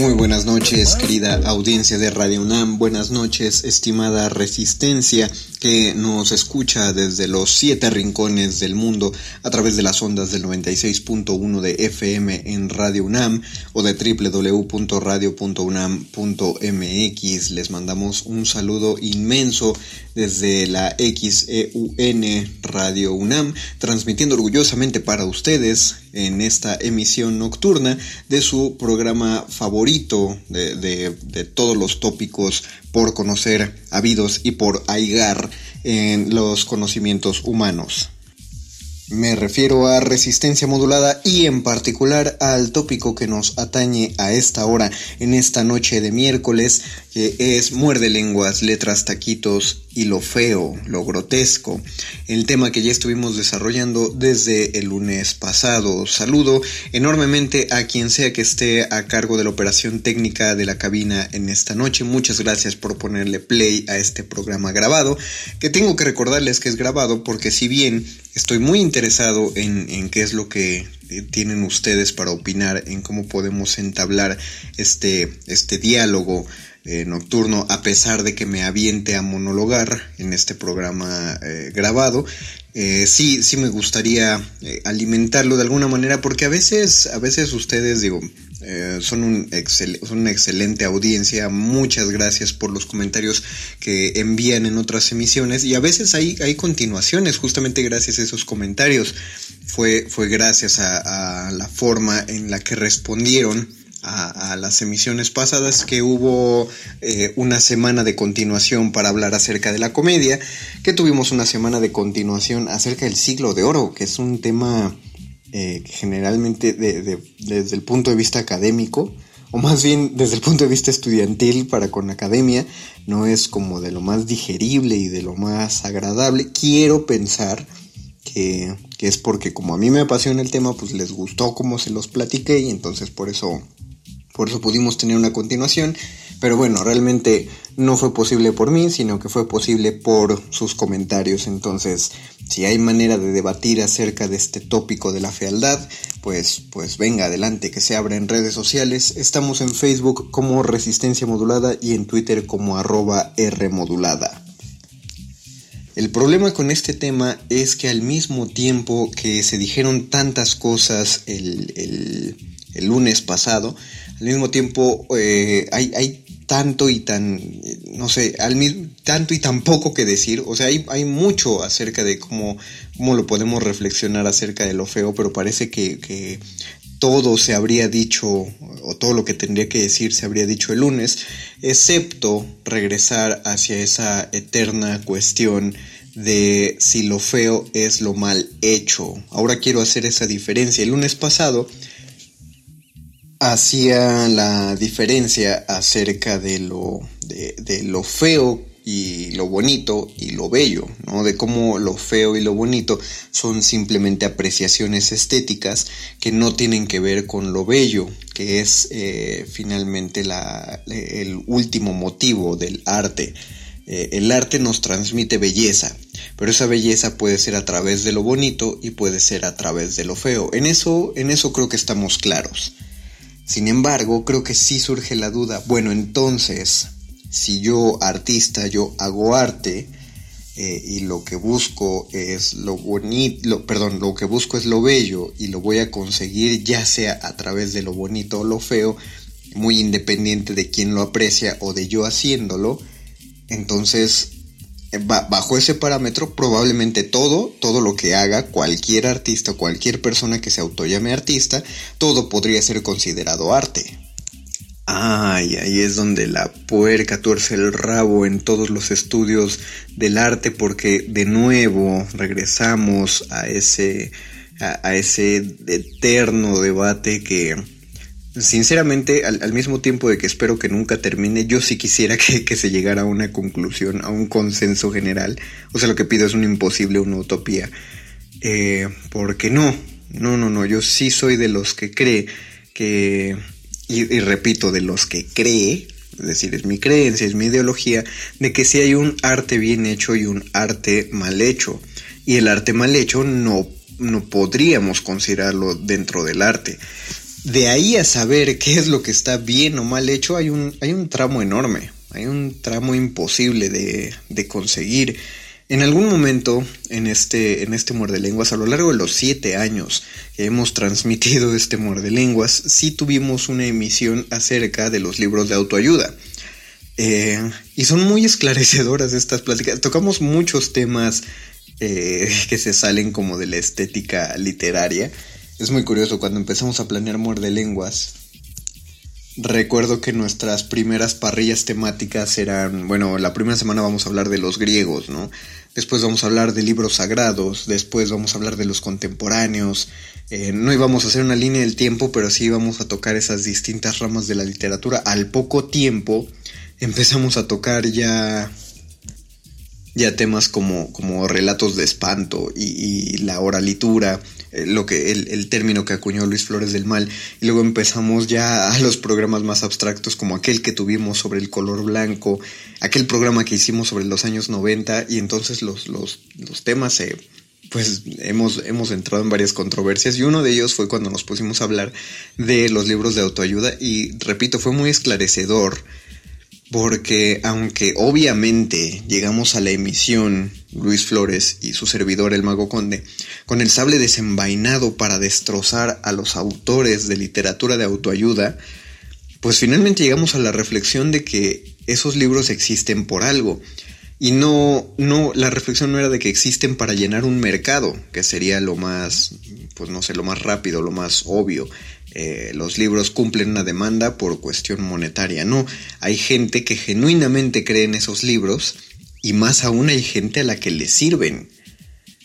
Muy buenas noches, querida audiencia de Radio UNAM. Buenas noches, estimada Resistencia, que nos escucha desde los siete rincones del mundo a través de las ondas del 96.1 de FM en Radio UNAM o de www.radio.unam.mx. Les mandamos un saludo inmenso desde la XEUN Radio UNAM, transmitiendo orgullosamente para ustedes en esta emisión nocturna de su programa favorito de, de, de todos los tópicos por conocer habidos y por aigar en los conocimientos humanos. Me refiero a resistencia modulada y en particular al tópico que nos atañe a esta hora, en esta noche de miércoles, que es muerde lenguas, letras, taquitos y lo feo, lo grotesco. El tema que ya estuvimos desarrollando desde el lunes pasado. Saludo enormemente a quien sea que esté a cargo de la operación técnica de la cabina en esta noche. Muchas gracias por ponerle play a este programa grabado, que tengo que recordarles que es grabado porque si bien estoy muy interesado en, en qué es lo que tienen ustedes para opinar en cómo podemos entablar este, este diálogo eh, nocturno, a pesar de que me aviente a monologar en este programa eh, grabado. Eh, sí, sí me gustaría alimentarlo de alguna manera, porque a veces, a veces ustedes, digo, son, un excel, son una excelente audiencia. Muchas gracias por los comentarios que envían en otras emisiones. Y a veces hay, hay continuaciones, justamente gracias a esos comentarios. Fue, fue gracias a la forma en la que respondieron a, las emisiones pasadas que hubo eh, una semana de continuación para hablar acerca de la comedia, que tuvimos una semana de continuación acerca del siglo de oro, que es un tema eh, generalmente de, de, desde el punto de vista académico, o más bien desde el punto de vista estudiantil para con academia, no es como de lo más digerible y de lo más agradable. Quiero pensar que, que es porque como a mí me apasiona el tema, pues les gustó como se los platiqué y entonces por eso por eso pudimos tener una continuación, pero bueno, realmente no fue posible por mí, sino que fue posible por sus comentarios. Entonces, si hay manera de debatir acerca de este tópico de la fealdad, pues, pues venga adelante, que se abra en redes sociales. Estamos en Facebook como Resistencia Modulada y en Twitter como arroba Rmodulada. El problema con este tema es que al mismo tiempo que se dijeron tantas cosas el, el, el lunes pasado, al mismo tiempo eh, hay, hay, tanto y tan, no sé, al tanto y tan poco que decir, o sea, hay, hay mucho acerca de cómo, cómo lo podemos reflexionar acerca de lo feo, pero parece que, que todo se habría dicho, o todo lo que tendría que decir se habría dicho el lunes, excepto regresar hacia esa eterna cuestión de si lo feo es lo mal hecho. Ahora quiero hacer esa diferencia. El lunes pasado hacía la diferencia acerca de lo, de, lo feo y lo bonito y lo bello, ¿no? De cómo lo feo y lo bonito son simplemente apreciaciones estéticas que no tienen que ver con lo bello, que es eh, finalmente la, el último motivo del arte. Eh, el arte nos transmite belleza, pero esa belleza puede ser a través de lo bonito y puede ser a través de lo feo. En eso, en eso creo que estamos claros. Sin embargo, creo que sí surge la duda, bueno, entonces, si yo artista, yo hago arte eh, y lo que busco es lo bonito, perdón, lo que busco es lo bello y lo voy a conseguir ya sea a través de lo bonito o lo feo, muy independiente de quién lo aprecia o de yo haciéndolo, entonces bajo ese parámetro probablemente todo, todo lo que haga cualquier artista, cualquier persona que se autollame artista, todo podría ser considerado arte. Ay, ahí es donde la puerca tuerce el rabo en todos los estudios del arte porque de nuevo regresamos a ese, a, ese eterno debate que sinceramente al, mismo tiempo de que espero que nunca termine, yo sí quisiera que, se llegara a una conclusión, a un consenso general. O sea, lo que pido es un imposible, una utopía. Eh, porque no, no, no, no, yo sí soy de los que cree que y, repito, de los que cree, es decir, es mi creencia, es mi ideología, de que si hay un arte bien hecho y un arte mal hecho. Y el arte mal hecho no, no podríamos considerarlo dentro del arte. De ahí a saber qué es lo que está bien o mal hecho, hay un, hay un tramo enorme, hay un tramo imposible de, de conseguir. En algún momento en este, en este muerde lenguas, a lo largo de los siete años que hemos transmitido este muerde lenguas, sí tuvimos una emisión acerca de los libros de autoayuda. Eh, y son muy esclarecedoras estas pláticas. Tocamos muchos temas eh, que se salen como de la estética literaria. Es muy curioso, cuando empezamos a planear muerde lenguas, Recuerdo que nuestras primeras parrillas temáticas eran, bueno, la primera semana vamos a hablar de los griegos, ¿no? Después vamos a hablar de libros sagrados, después vamos a hablar de los contemporáneos. Eh, no íbamos a hacer una línea del tiempo, pero sí íbamos a tocar esas distintas ramas de la literatura. Al poco tiempo empezamos a tocar ya ya temas como, como relatos de espanto y, la oralitura, lo que el, el, término que acuñó Luis Flores del Mal, y luego empezamos ya a los programas más abstractos como aquel que tuvimos sobre el color blanco, aquel programa que hicimos sobre los años 90, y entonces los, los, los temas pues hemos, hemos entrado en varias controversias y uno de ellos fue cuando nos pusimos a hablar de los libros de autoayuda y repito, fue muy esclarecedor porque aunque obviamente llegamos a la emisión Luis Flores y su servidor el mago conde con el sable desenvainado para destrozar a los autores de literatura de autoayuda, pues finalmente llegamos a la reflexión de que esos libros existen por algo. Y no, no, la reflexión no era de que existen para llenar un mercado, que sería lo más, pues no sé, lo más rápido, lo más obvio. Eh, los libros cumplen una demanda por cuestión monetaria. No, hay gente que genuinamente cree en esos libros y más aún hay gente a la que le sirven.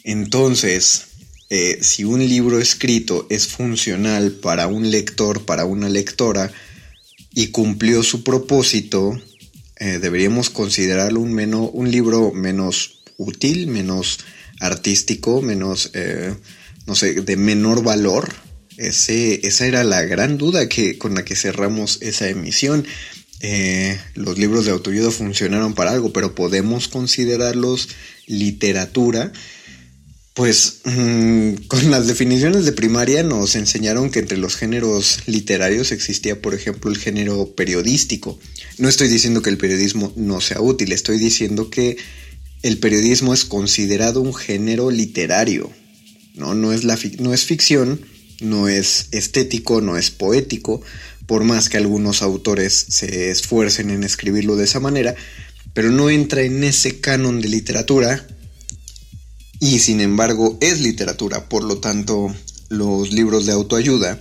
Entonces, eh, si un libro escrito es funcional para un lector, para una lectora, y cumplió su propósito, eh, deberíamos considerarlo un, un libro menos útil, menos artístico, menos, no sé, de menor valor esa era la gran duda que, con la que cerramos esa emisión. Eh, los libros de autoayuda funcionaron para algo, pero podemos considerarlos literatura. Pues mm, con las definiciones de primaria nos enseñaron que entre los géneros literarios existía, por ejemplo, el género periodístico. No estoy diciendo que el periodismo no sea útil, estoy diciendo que el periodismo es considerado un género literario. No, no, es, la, no es ficción, no es estético, no es poético, por más que algunos autores se esfuercen en escribirlo de esa manera, pero no entra en ese canon de literatura y sin embargo es literatura, por lo tanto los libros de autoayuda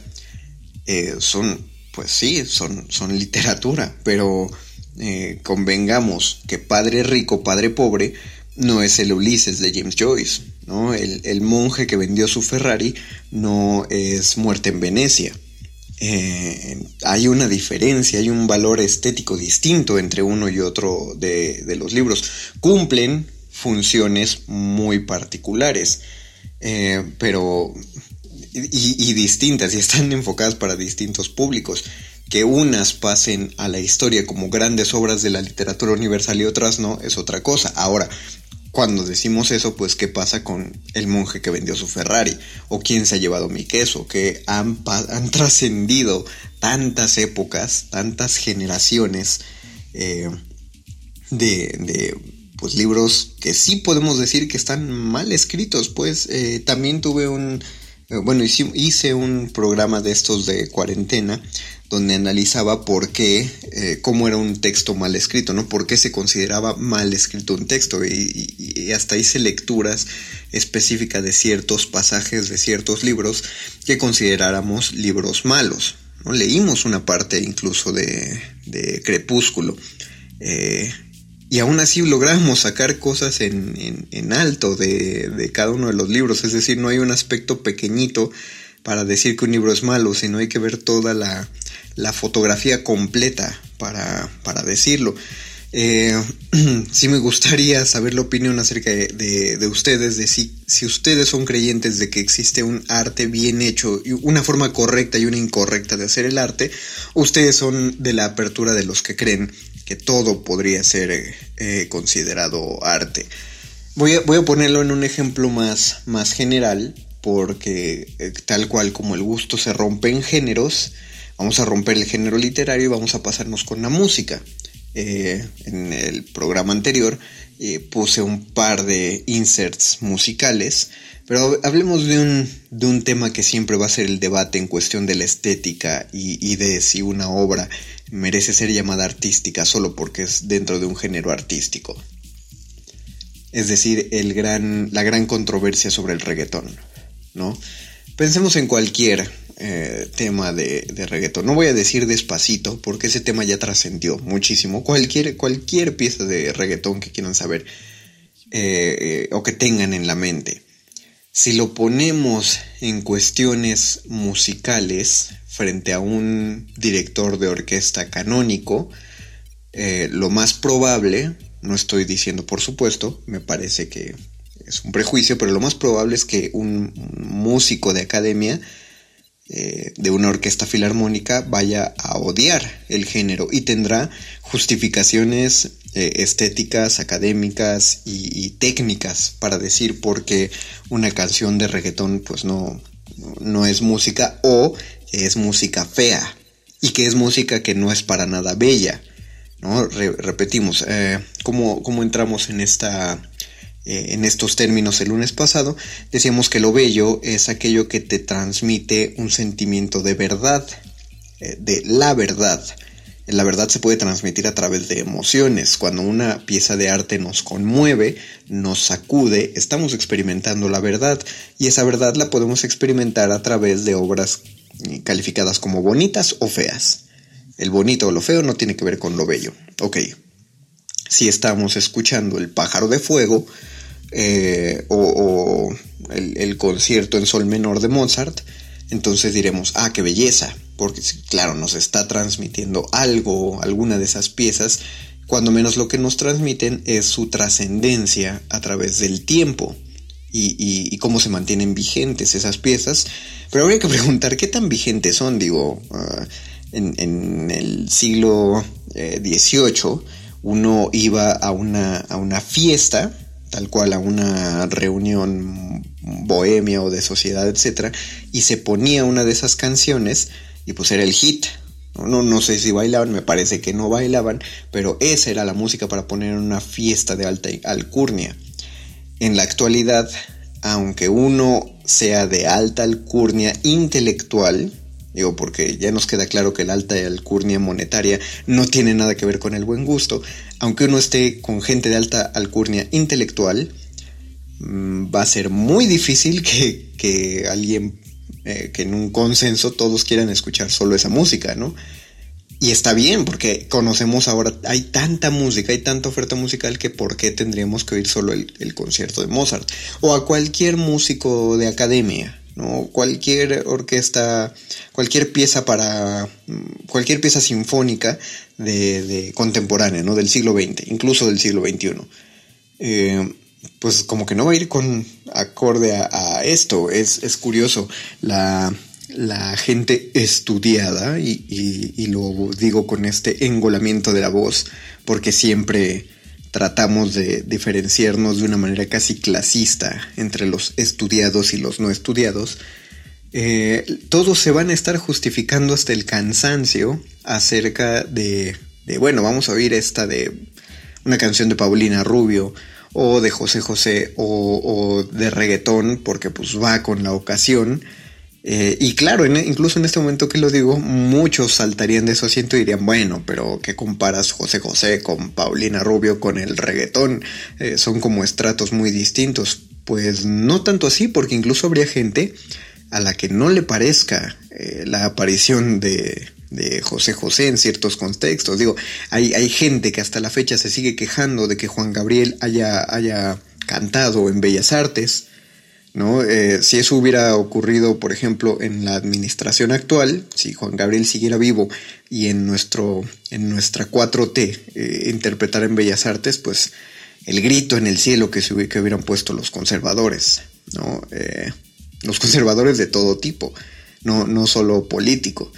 eh, son, pues sí, son, son literatura, pero eh, convengamos que Padre Rico, Padre Pobre no es el Ulises de James Joyce, ¿no? El, monje que vendió su Ferrari no es muerte en Venecia. eh, hay una diferencia, hay un valor estético distinto entre uno y otro de, los libros. Cumplen funciones muy particulares, eh, pero y, distintas y están enfocadas para distintos públicos. Que unas pasen a la historia como grandes obras de la literatura universal y otras no, es otra cosa. Ahora, cuando decimos eso, pues qué pasa con el monje que vendió su Ferrari o quién se ha llevado mi queso, que han, han trascendido tantas épocas, tantas generaciones eh, de, pues, libros que sí podemos decir que están mal escritos. Pues eh, también tuve un, eh, bueno, hice un programa de estos de cuarentena donde analizaba por qué, eh, cómo era un texto mal escrito, ¿no? Por qué se consideraba mal escrito un texto y, hasta hice lecturas específicas de ciertos pasajes de ciertos libros que consideráramos libros malos, ¿no? Leímos una parte incluso de, de Crepúsculo eh, y aún así logramos sacar cosas en, en, alto de, de cada uno de los libros, es decir, no hay un aspecto pequeñito para decir que un libro es malo, sino hay que ver toda la, la fotografía completa para, para decirlo. Eh, sí me gustaría saber la opinión acerca de, de, ustedes, de si, si, ustedes son creyentes de que existe un arte bien hecho, una forma correcta y una incorrecta de hacer el arte, o ustedes son de la apertura de los que creen que todo podría ser eh, considerado arte. Voy a, voy a, ponerlo en un ejemplo más, más general, porque eh, tal cual como el gusto se rompe en géneros, Vamos a romper el género literario y vamos a pasarnos con la música. Eh, en el programa anterior eh, puse un par de inserts musicales, pero hablemos de un, de un, tema que siempre va a ser el debate en cuestión de la estética y, de si una obra merece ser llamada artística solo porque es dentro de un género artístico. Es decir, el gran, la gran controversia sobre el reggaetón, ¿no? Pensemos en cualquier eh, tema de, de, reggaetón. No voy a decir despacito porque ese tema ya trascendió muchísimo. Cualquier, cualquier pieza de reggaetón que quieran saber eh, eh, o que tengan en la mente. Si lo ponemos en cuestiones musicales frente a un director de orquesta canónico, lo más probable, no estoy diciendo por supuesto, me parece que es un prejuicio, pero lo más probable es que un músico de academia eh, de una orquesta filarmónica vaya a odiar el género y tendrá justificaciones eh, estéticas, académicas y, técnicas para decir por qué una canción de reggaetón pues no, no es música o es música fea y que es música que no es para nada bella. ¿no? repetimos, eh, ¿cómo, ¿cómo entramos en esta eh, en estos términos el lunes pasado, decíamos que lo bello es aquello que te transmite un sentimiento de verdad, eh, de la verdad. La verdad se puede transmitir a través de emociones. Cuando una pieza de arte nos conmueve, nos sacude, estamos experimentando la verdad y esa verdad la podemos experimentar a través de obras eh, calificadas como bonitas o feas. El bonito o lo feo no tiene que ver con lo bello. Ok. Si estamos escuchando El pájaro de fuego, eh, o, el, concierto en sol menor de Mozart, entonces diremos, ah, qué belleza, porque claro, nos está transmitiendo algo, alguna de esas piezas, cuando menos lo que nos transmiten es su trascendencia a través del tiempo y, cómo se mantienen vigentes esas piezas. Pero habría que preguntar qué tan vigentes son, digo, ah, en, el siglo XVIII eh, uno iba a una, a una fiesta, tal cual a una reunión bohemia o de sociedad, etcétera, y se ponía una de esas canciones y pues era el hit. No, no sé si bailaban, me parece que no bailaban, pero esa era la música para poner en una fiesta de alta alcurnia. En la actualidad, aunque uno sea de alta alcurnia intelectual, Digo, porque ya nos queda claro que la alta alcurnia monetaria no tiene nada que ver con el buen gusto. Aunque uno esté con gente de alta alcurnia intelectual, mm, va a ser muy difícil que, alguien, eh, que en un consenso todos quieran escuchar solo esa música, ¿no? Y está bien, porque conocemos ahora, hay tanta música, hay tanta oferta musical que ¿por qué tendríamos que oír solo el concierto de Mozart? O a cualquier músico de academia ¿no? Cualquier orquesta, cualquier pieza para, cualquier pieza sinfónica de, contemporánea, ¿no? Del siglo XX, incluso del siglo XXI. Eh, pues como que no va a ir con acorde a, esto. Es, es curioso. La, la gente estudiada, y, lo digo con este engolamiento de la voz, porque siempre tratamos de diferenciarnos de una manera casi clasista entre los estudiados y los no estudiados, eh, todos se van a estar justificando hasta el cansancio acerca de, de, bueno, vamos a oír esta de una canción de Paulina Rubio o de José José o, de reggaetón porque pues va con la ocasión eh, y claro, incluso en este momento que lo digo, muchos saltarían de su asiento y dirían, bueno, pero ¿qué comparas José José con Paulina Rubio con el reggaetón? Eh, son como estratos muy distintos. Pues no tanto así, porque incluso habría gente a la que no le parezca eh, la aparición de, de, José José en ciertos contextos. Digo, hay, hay gente que hasta la fecha se sigue quejando de que Juan Gabriel haya, haya cantado en Bellas Artes ¿no? Eh, si eso hubiera ocurrido, por ejemplo, en la administración actual, si Juan Gabriel siguiera vivo y en, nuestro, en nuestra 4T eh, interpretara en Bellas Artes, pues el grito en el cielo que, se, hubieran puesto los conservadores, ¿no? Eh, los conservadores de todo tipo, no, no solo político.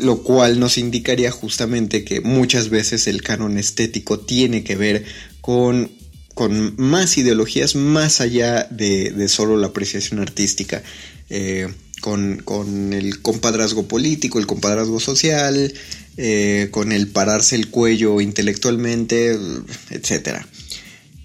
lo cual nos indicaría justamente que muchas veces el canon estético tiene que ver con con más ideologías más allá de, solo la apreciación artística, eh, con, el compadrazgo político, el compadrazgo social, eh, con el pararse el cuello intelectualmente, etc.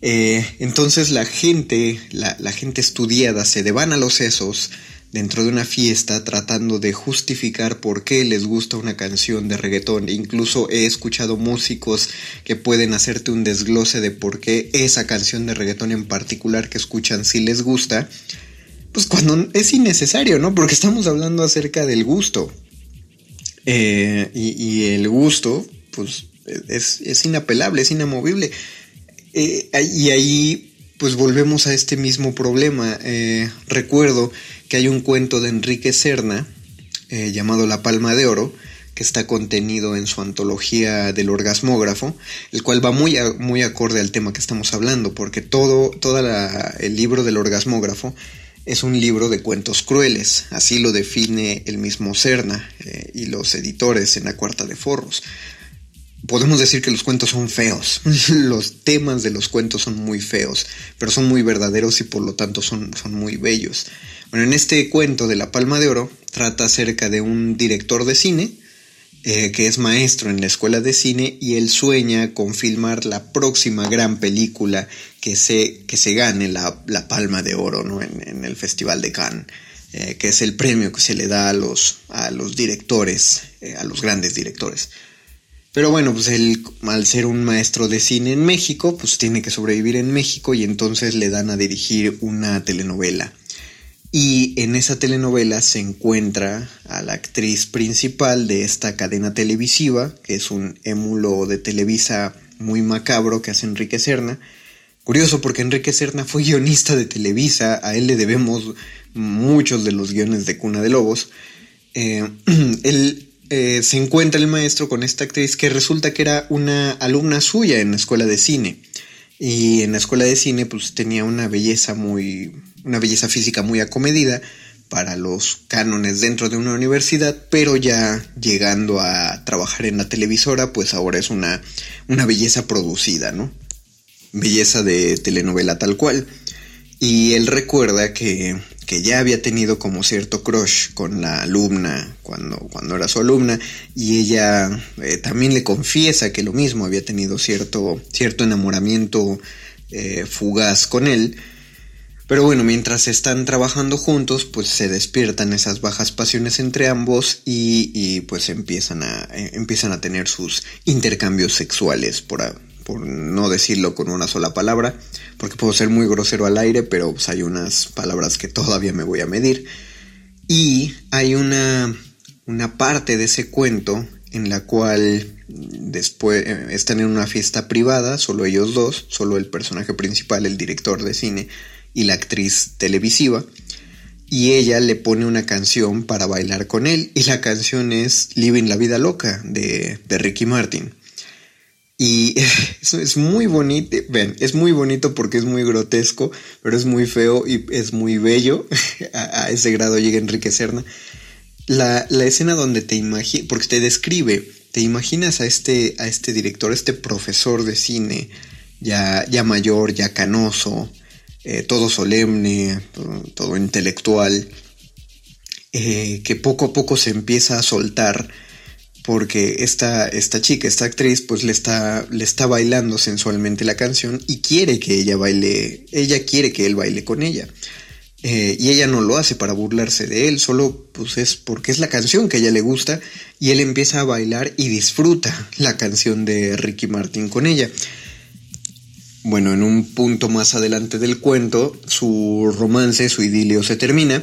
Eh, entonces la gente, la, la, gente estudiada se devana los sesos dentro de una fiesta tratando de justificar por qué les gusta una canción de reggaetón. Incluso he escuchado músicos que pueden hacerte un desglose de por qué esa canción de reggaetón en particular que escuchan si les gusta. Pues cuando es innecesario, ¿no? Porque estamos hablando acerca del gusto. Eh, y, el gusto, pues es, inapelable, es inamovible. Eh, y ahí, pues volvemos a este mismo problema. Eh, recuerdo que hay un cuento de Enrique Serna eh, llamado La Palma de Oro, que está contenido en su antología del orgasmógrafo, el cual va muy, muy acorde al tema que estamos hablando, porque todo, el libro del orgasmógrafo es un libro de cuentos crueles, así lo define el mismo Serna eh, y los editores en la cuarta de forros. Podemos decir que los cuentos son feos, los temas de los cuentos son muy feos, pero son muy verdaderos y por lo tanto son, son muy bellos. Bueno, en este cuento de La Palma de Oro trata acerca de un director de cine eh, que es maestro en la escuela de cine y él sueña con filmar la próxima gran película que se, que se gane la, Palma de Oro ¿no? en, el Festival de Cannes, eh, que es el premio que se le da a los, a los directores, eh, a los grandes directores. Pero bueno, pues él, al ser un maestro de cine en México, pues tiene que sobrevivir en México y entonces le dan a dirigir una telenovela. Y en esa telenovela se encuentra a la actriz principal de esta cadena televisiva, que es un émulo de Televisa muy macabro que hace Enrique Serna. Curioso porque Enrique Serna fue guionista de Televisa, a él le debemos muchos de los guiones de Cuna de Lobos. Eh, él eh, se encuentra el maestro con esta actriz que resulta que era una alumna suya en la escuela de cine. Y en la escuela de cine pues tenía una belleza muy, una belleza física muy acomedida para los cánones dentro de una universidad, pero ya llegando a trabajar en la televisora, pues ahora es una, una belleza producida, ¿no? Belleza de telenovela tal cual. Y él recuerda que, que, ya había tenido como cierto crush con la alumna cuando, cuando era su alumna y ella eh, también le confiesa que lo mismo había tenido cierto, cierto enamoramiento eh, fugaz con él. Pero bueno, mientras están trabajando juntos, pues se despiertan esas bajas pasiones entre ambos y, pues empiezan a, eh, empiezan a tener sus intercambios sexuales, por, por no decirlo con una sola palabra, porque puedo ser muy grosero al aire, pero pues hay unas palabras que todavía me voy a medir. Y hay una, una parte de ese cuento en la cual después eh, están en una fiesta privada, solo ellos dos, solo el personaje principal, el director de cine, y la actriz televisiva. y ella le pone una canción para bailar con él y la canción es Living la Vida Loca de, de Ricky Martin. Y es muy bonito, ven, es muy bonito porque es muy grotesco, pero es muy feo y es muy bello. a, ese grado llega Enrique Serna. La, la escena donde te imaginas, porque te describe, te imaginas a este, a este director, a este profesor de cine, ya, ya mayor, ya canoso, eh, todo solemne, todo, intelectual, eh, que poco a poco se empieza a soltar porque esta, esta chica, esta actriz, pues le está, le está bailando sensualmente la canción y quiere que ella baile, ella quiere que él baile con ella. Eh, y ella no lo hace para burlarse de él, solo pues es porque es la canción que ella le gusta y él empieza a bailar y disfruta la canción de Ricky Martin con ella. Bueno, en un punto más adelante del cuento, su romance, su idilio se termina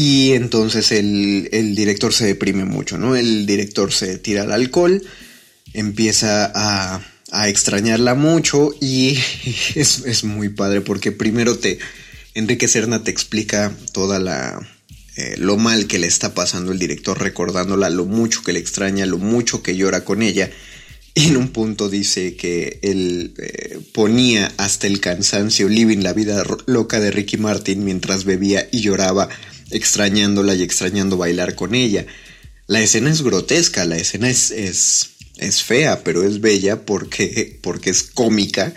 y entonces el, director se deprime mucho, ¿no? El director se tira al alcohol, empieza a, extrañarla mucho y es, muy padre porque primero te... Enrique Serna te explica toda la... Eh, lo mal que le está pasando el director recordándola, lo mucho que le extraña, lo mucho que llora con ella. Y en un punto dice que él eh, ponía hasta el cansancio Living la vida loca de Ricky Martin mientras bebía y lloraba extrañándola y extrañando bailar con ella. La escena es grotesca, la escena es, es, es fea, pero es bella porque, porque es cómica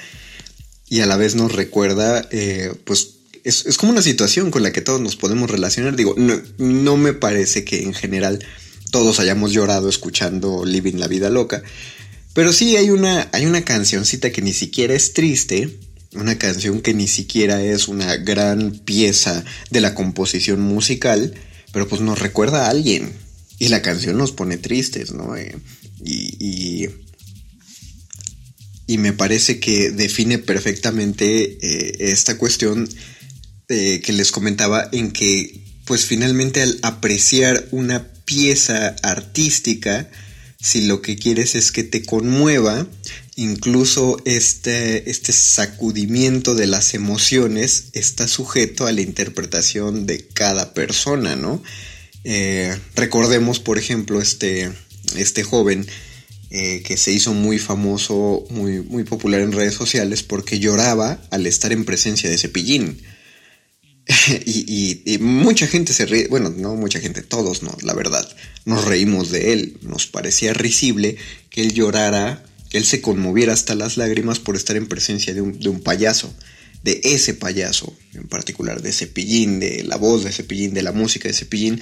y a la vez nos recuerda, eh, pues es, es, como una situación con la que todos nos podemos relacionar. Digo, no, no me parece que en general todos hayamos llorado escuchando Living la Vida Loca, pero sí hay una, hay una cancioncita que ni siquiera es triste, una canción que ni siquiera es una gran pieza de la composición musical, pero pues nos recuerda a alguien. Y la canción nos pone tristes, ¿no? Eh, y, y, me parece que define perfectamente eh, esta cuestión eh, que les comentaba en que pues finalmente al apreciar una pieza artística, si lo que quieres es que te conmueva, incluso este, este sacudimiento de las emociones está sujeto a la interpretación de cada persona, ¿no? Eh, recordemos, por ejemplo, este, este joven eh, que se hizo muy famoso, muy, muy popular en redes sociales porque lloraba al estar en presencia de Cepillín. y, mucha gente se ríe, bueno, no mucha gente, todos no, la verdad, nos reímos de él, nos parecía risible que él llorara, él se conmoviera hasta las lágrimas por estar en presencia de un, payaso, de ese payaso en particular, de Cepillín, de la voz de Cepillín, de la música de Cepillín,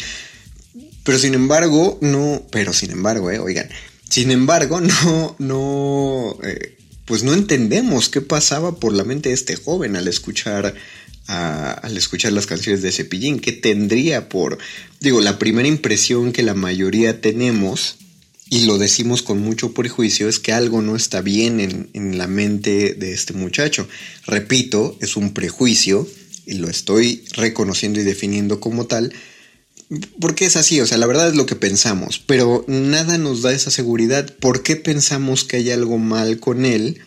pero sin embargo, no, pero sin embargo, eh, oigan, sin embargo, no, no, eh, pues no entendemos qué pasaba por la mente de este joven al escuchar al escuchar las canciones de Cepillín, ¿qué tendría por, digo, la primera impresión que la mayoría tenemos, y lo decimos con mucho prejuicio, es que algo no está bien en, en la mente de este muchacho. Repito, es un prejuicio, y lo estoy reconociendo y definiendo como tal, porque es así, o sea, la verdad es lo que pensamos, pero nada nos da esa seguridad. ¿Por qué pensamos que hay algo mal con él?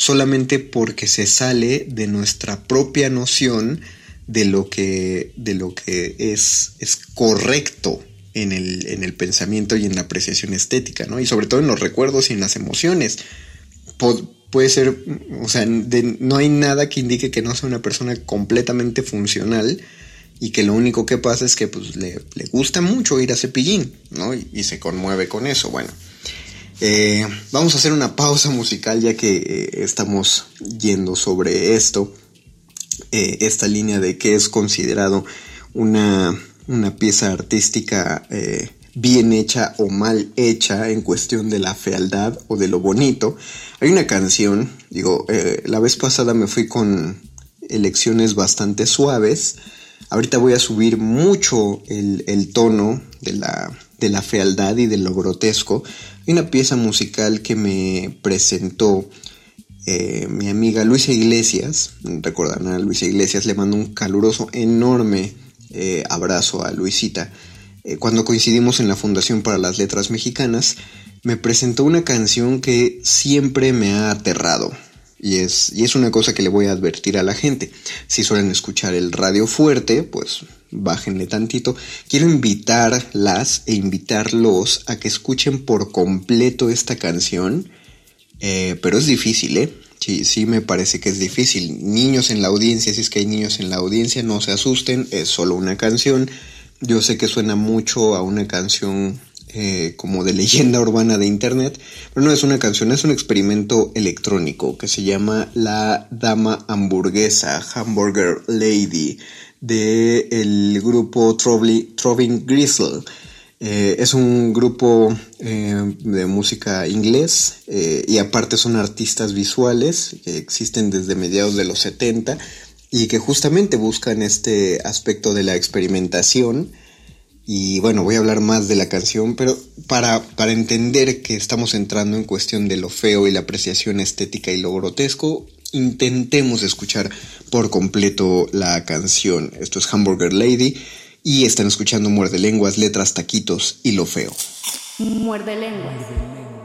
solamente porque se sale de nuestra propia noción de lo que, de lo que es, es correcto en el, en el, pensamiento y en la apreciación estética, ¿no? Y sobre todo en los recuerdos y en las emociones. puede ser, o sea, no hay nada que indique que no sea una persona completamente funcional y que lo único que pasa es que pues, le, le gusta mucho ir a cepillín, ¿no? y se conmueve con eso. Bueno, eh, vamos a hacer una pausa musical ya que eh, estamos yendo sobre esto, eh, esta línea de qué es considerado una, una pieza artística bien hecha o mal hecha en cuestión de la fealdad o de lo bonito. Hay una canción, digo, la vez pasada me fui con elecciones bastante suaves. Ahorita voy a subir mucho el, tono de la, de la fealdad y de lo grotesco una pieza musical que me presentó eh, mi amiga Luisa Iglesias. Recordarán a Luisa Iglesias, le mando un caluroso, enorme eh, abrazo a Luisita. Eh, cuando coincidimos en la Fundación para las Letras Mexicanas, me presentó una canción que siempre me ha aterrado. Y es, y es una cosa que le voy a advertir a la gente. Si suelen escuchar el radio fuerte, pues bájenle tantito. Quiero invitarlas e invitarlos a que escuchen por completo esta canción, eh, pero es difícil, ¿eh? Sí, sí me parece que es difícil. Niños en la audiencia, si es que hay niños en la audiencia, no se asusten, es solo una canción. Yo sé que suena mucho a una canción eh, como de leyenda urbana de internet, pero no es una canción, es un experimento electrónico que se llama La Dama Hamburguesa, Hamburger Lady, de el grupo Troving Grizzle. Eh, es un grupo eh, de música inglés y aparte son artistas visuales que existen desde mediados de los 70 y que justamente buscan este aspecto de la experimentación y bueno, voy a hablar más de la canción, pero para, para entender que estamos entrando en cuestión de lo feo y la apreciación estética y lo grotesco, intentemos escuchar por completo la canción. Esto es Hamburger Lady y están escuchando Muerde Lenguas, Letras, Taquitos y lo feo. Muerde Lenguas.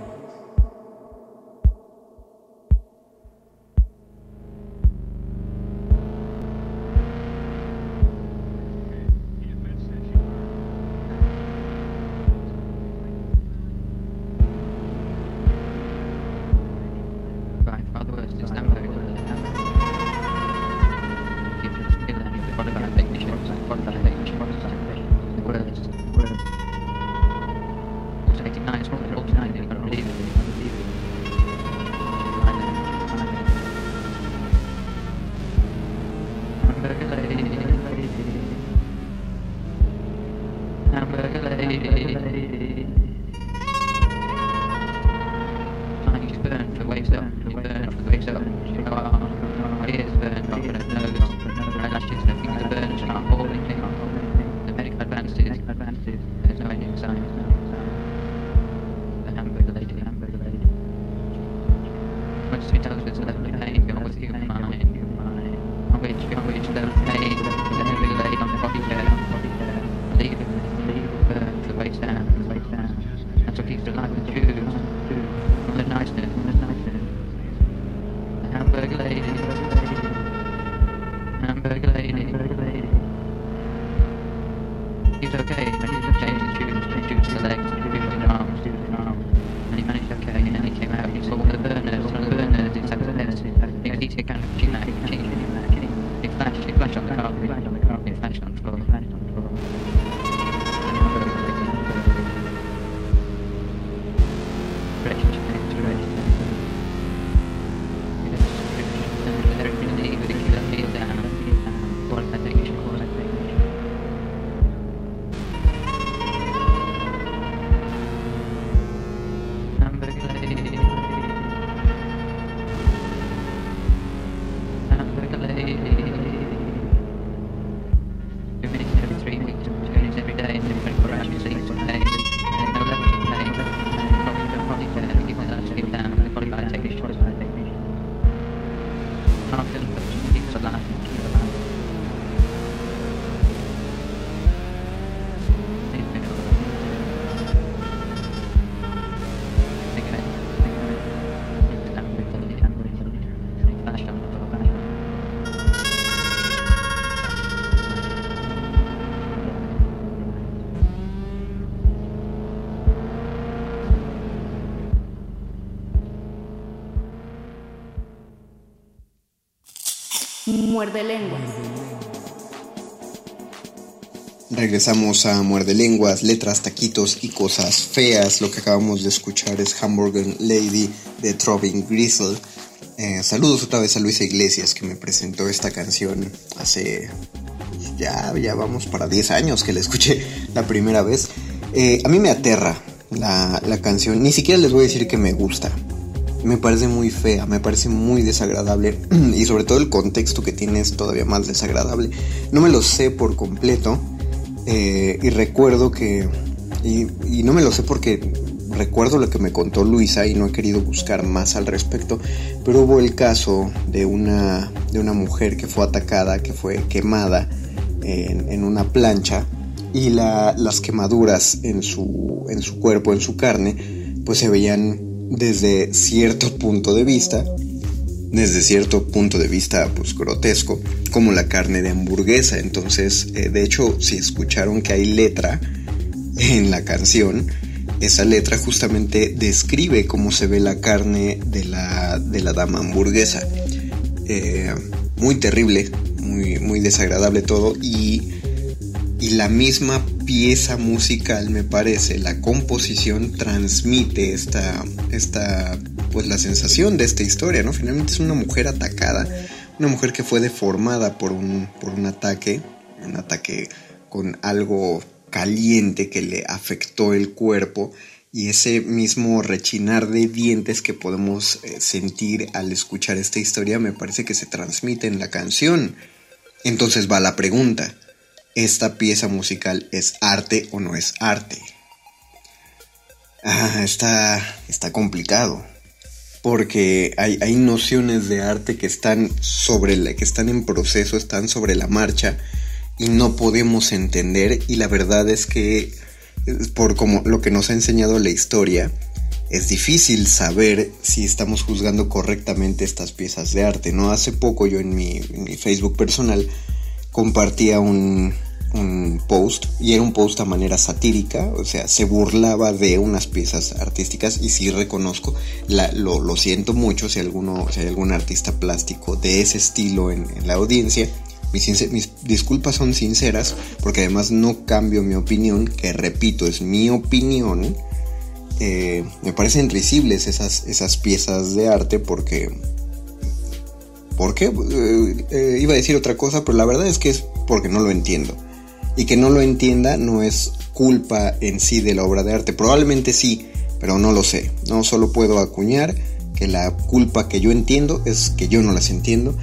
Muerde Lenguas. Regresamos a Muerde Lenguas, letras, taquitos y cosas feas. Lo que acabamos de escuchar es Hamburger Lady de Troving Grizzle. Eh, saludos otra vez a Luisa Iglesias que me presentó esta canción hace ya, ya vamos para 10 años que la escuché la primera vez. Eh, a mí me aterra la, la canción, ni siquiera les voy a decir que me gusta me parece muy fea, me parece muy desagradable y sobre todo el contexto que tiene es todavía más desagradable. No me lo sé por completo eh, y recuerdo que... Y, no me lo sé porque recuerdo lo que me contó Luisa y no he querido buscar más al respecto, pero hubo el caso de una, de una mujer que fue atacada, que fue quemada en, una plancha y las quemaduras en su, en su cuerpo, en su carne, pues se veían desde cierto punto de vista desde cierto punto de vista pues grotesco como la carne de hamburguesa. Entonces eh, de hecho si escucharon que hay letra en la canción esa letra justamente describe cómo se ve la carne de la, de la dama hamburguesa. Eh, muy terrible muy, muy desagradable todo y, y la misma pieza musical me parece la composición transmite esta, esta pues la sensación de esta historia, ¿no? Finalmente es una mujer atacada, una mujer que fue deformada por un, por un ataque, un ataque con algo caliente que le afectó el cuerpo y ese mismo rechinar de dientes que podemos eh, sentir al escuchar esta historia me parece que se transmite en la canción. Entonces va la pregunta, ¿esta pieza musical es arte o no es arte? Ah, está, complicado porque hay, hay, nociones de arte que están sobre la, que están en proceso, están sobre la marcha y no podemos entender y la verdad es que por como lo que nos ha enseñado la historia es difícil saber si estamos juzgando correctamente estas piezas de arte. No hace poco yo en mi Facebook personal compartía un, un post y era un post a manera satírica, o sea, se burlaba de unas piezas artísticas y sí reconozco, lo, lo, siento mucho si, alguno, si hay algún artista plástico de ese estilo en, la audiencia. Mis, mis, disculpas son sinceras porque además no cambio mi opinión, que repito, es mi opinión. Eh, me parecen risibles esas, esas piezas de arte porque... ¿Por qué? Eh, eh, iba a decir otra cosa, pero la verdad es que es porque no lo entiendo y que no lo entienda no es culpa en sí de la obra de arte. Probablemente sí, pero no lo sé. No solo puedo acuñar que la culpa que yo entiendo es que yo no las entiendo.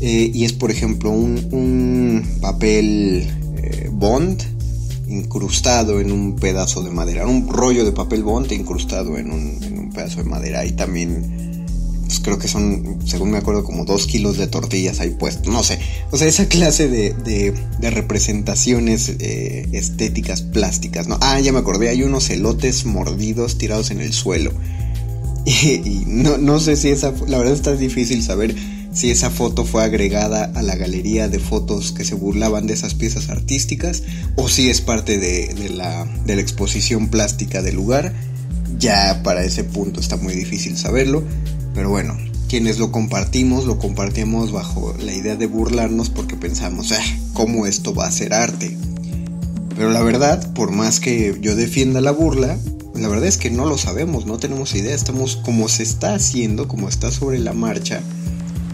Eh, y es, por ejemplo, un, papel bond incrustado en un pedazo de madera. Un rollo de papel bond incrustado en un pedazo de madera. Y también pues, creo que son, según me acuerdo, como dos kilos de tortillas ahí puestos, no sé. O sea, esa clase de, de, representaciones eh, estéticas plásticas, ¿no? Ah, ya me acordé, hay unos elotes mordidos tirados en el suelo. Y, no, no sé si esa, la verdad está difícil saber si esa foto fue agregada a la galería de fotos que se burlaban de esas piezas artísticas o si es parte de, de, la, de la exposición plástica del lugar. Ya para ese punto está muy difícil saberlo. Pero bueno, quienes lo compartimos, lo compartimos bajo la idea de burlarnos porque pensamos, ah, ¿cómo esto va a ser arte? Pero la verdad, por más que yo defienda la burla, la verdad es que no lo sabemos, no tenemos idea, estamos como se está haciendo, como está sobre la marcha,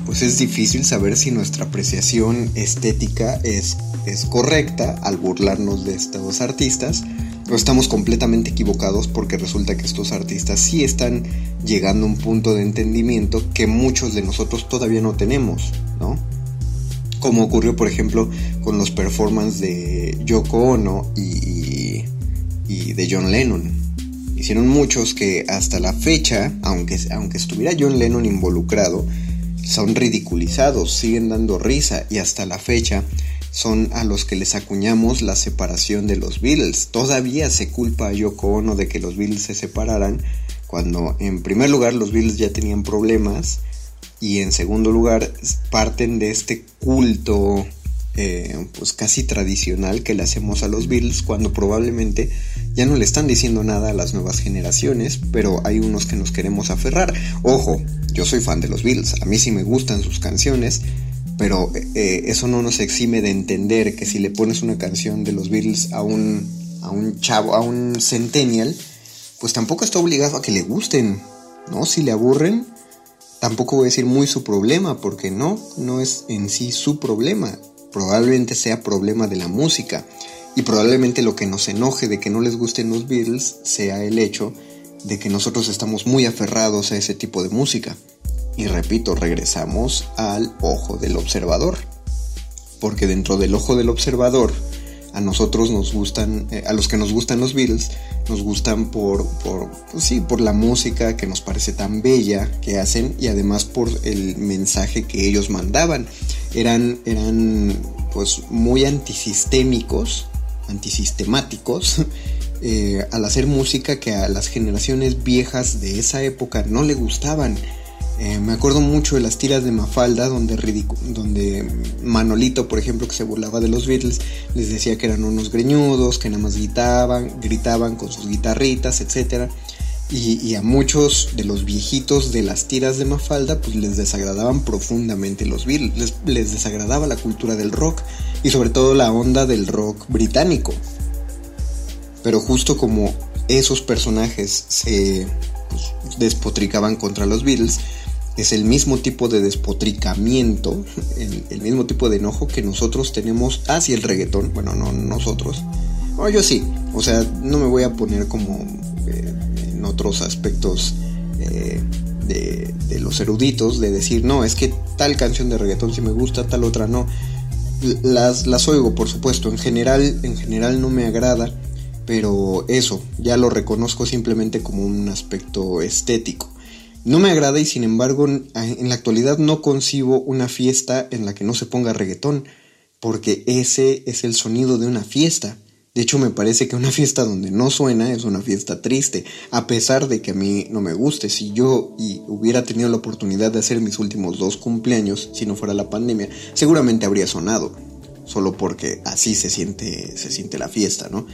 pues es difícil saber si nuestra apreciación estética es, es correcta al burlarnos de estos artistas pero estamos completamente equivocados porque resulta que estos artistas sí están llegando a un punto de entendimiento que muchos de nosotros todavía no tenemos, ¿no? Como ocurrió, por ejemplo, con los performances de Yoko Ono y, y, de John Lennon. Hicieron muchos que hasta la fecha, aunque, aunque estuviera John Lennon involucrado, son ridiculizados, siguen dando risa y hasta la fecha son a los que les acuñamos la separación de los Beatles. Todavía se culpa a Yoko Ono de que los Beatles se separaran, cuando en primer lugar los Beatles ya tenían problemas y en segundo lugar parten de este culto eh, pues casi tradicional que le hacemos a los Beatles cuando probablemente ya no le están diciendo nada a las nuevas generaciones, pero hay unos que nos queremos aferrar. Ojo, yo soy fan de los Beatles, a mí sí me gustan sus canciones, pero eh, eso no nos exime de entender que si le pones una canción de los Beatles a un, a un chavo, a un centennial, pues tampoco está obligado a que le gusten, ¿no? Si le aburren, tampoco voy a decir muy su problema, porque no, no es en sí su problema, probablemente sea problema de la música, y probablemente lo que nos enoje de que no les gusten los Beatles sea el hecho de que nosotros estamos muy aferrados a ese tipo de música. Y repito, regresamos al ojo del observador. Porque dentro del ojo del observador, a nosotros nos gustan, eh, a los que nos gustan los Beatles, nos gustan por, por, pues sí, por la música que nos parece tan bella que hacen y además por el mensaje que ellos mandaban. Eran, eran pues muy antisistémicos, antisistemáticos, eh, al hacer música que a las generaciones viejas de esa época no le gustaban Eh, me acuerdo mucho de las tiras de Mafalda, donde, donde Manolito, por ejemplo, que se burlaba de los Beatles, les decía que eran unos greñudos, que nada más gritaban, gritaban con sus guitarritas, etc. Y, a muchos de los viejitos de las tiras de Mafalda, pues les desagradaban profundamente los Beatles, les desagradaba la cultura del rock y sobre todo la onda del rock británico. Pero justo como esos personajes se pues, despotricaban contra los Beatles, es el mismo tipo de despotricamiento, el, mismo tipo de enojo que nosotros tenemos hacia el reggaetón. Bueno, no nosotros. Yo sí. O sea, no me voy a poner como eh, en otros aspectos eh, de, de, los eruditos, de decir, no, es que tal canción de reggaetón sí me gusta, tal otra no. Las, las oigo, por supuesto. En general, en general no me agrada pero eso, ya lo reconozco simplemente como un aspecto estético. No me agrada y sin embargo en la actualidad no concibo una fiesta en la que no se ponga reggaetón, porque ese es el sonido de una fiesta. De hecho me parece que una fiesta donde no suena es una fiesta triste, a pesar de que a mí no me guste. Si yo y hubiera tenido la oportunidad de hacer mis últimos dos cumpleaños, si no fuera la pandemia, seguramente habría sonado, solo porque así se siente, se siente la fiesta, ¿no?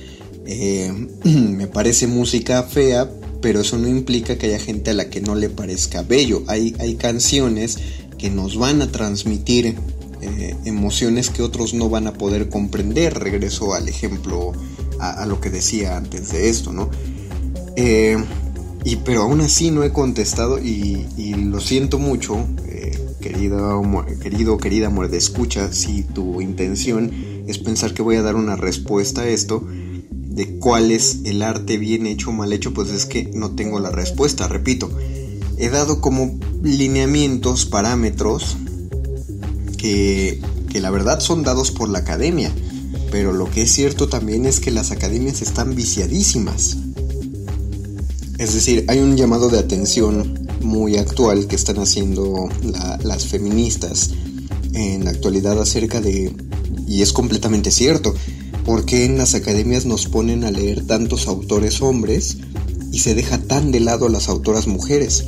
Eh, me parece música fea, pero eso no implica que haya gente a la que no le parezca bello. Hay, hay canciones que nos van a transmitir eh, emociones que otros no van a poder comprender. Regreso al ejemplo, a, lo que decía antes de esto, ¿no? Eh, y, pero aún así no he contestado y, lo siento mucho, querido, querido, querida amor de escucha, si tu intención es pensar que voy a dar una respuesta a esto, de cuál es el arte bien hecho o mal hecho, pues es que no tengo la respuesta, repito. He dado como lineamientos, parámetros, que, que la verdad son dados por la academia, pero lo que es cierto también es que las academias están viciadísimas. Es decir, hay un llamado de atención muy actual que están haciendo las feministas en la actualidad acerca de, y es completamente cierto, ¿Por qué en las academias nos ponen a leer tantos autores hombres y se deja tan de lado a las autoras mujeres?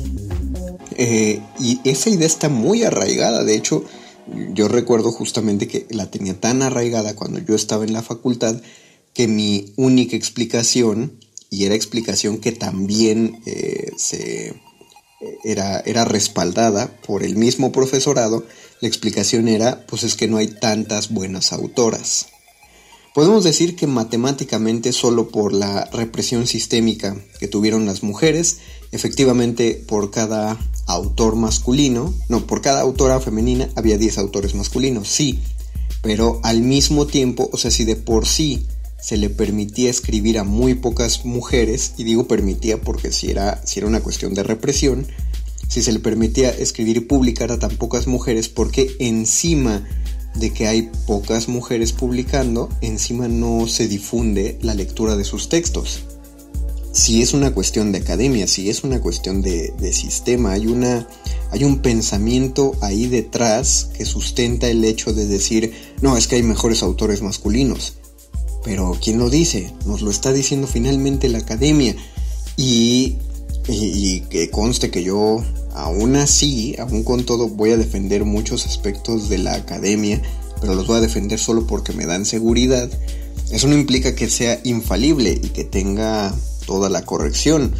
Eh, y esa idea está muy arraigada, de hecho, yo recuerdo justamente que la tenía tan arraigada cuando yo estaba en la facultad que mi única explicación, y era explicación que también eh, se, era, era respaldada por el mismo profesorado, la explicación era, pues es que no hay tantas buenas autoras. Podemos decir que matemáticamente solo por la represión sistémica que tuvieron las mujeres, efectivamente por cada autor masculino, no, por cada autora femenina había 10 autores masculinos, sí, pero al mismo tiempo, o sea, si de por sí se le permitía escribir a muy pocas mujeres, y digo permitía porque si era, si era una cuestión de represión, si se le permitía escribir y publicar a tan pocas mujeres, porque encima de que hay pocas mujeres publicando, encima no se difunde la lectura de sus textos. Si es una cuestión de academia, si es una cuestión de, sistema, hay, una, hay un pensamiento ahí detrás que sustenta el hecho de decir, no, es que hay mejores autores masculinos. Pero ¿quién lo dice? Nos lo está diciendo finalmente la academia. Y, y que conste que yo Aún así, aún con todo, voy a defender muchos aspectos de la academia, pero los voy a defender solo porque me dan seguridad. Eso no implica que sea infalible y que tenga toda la corrección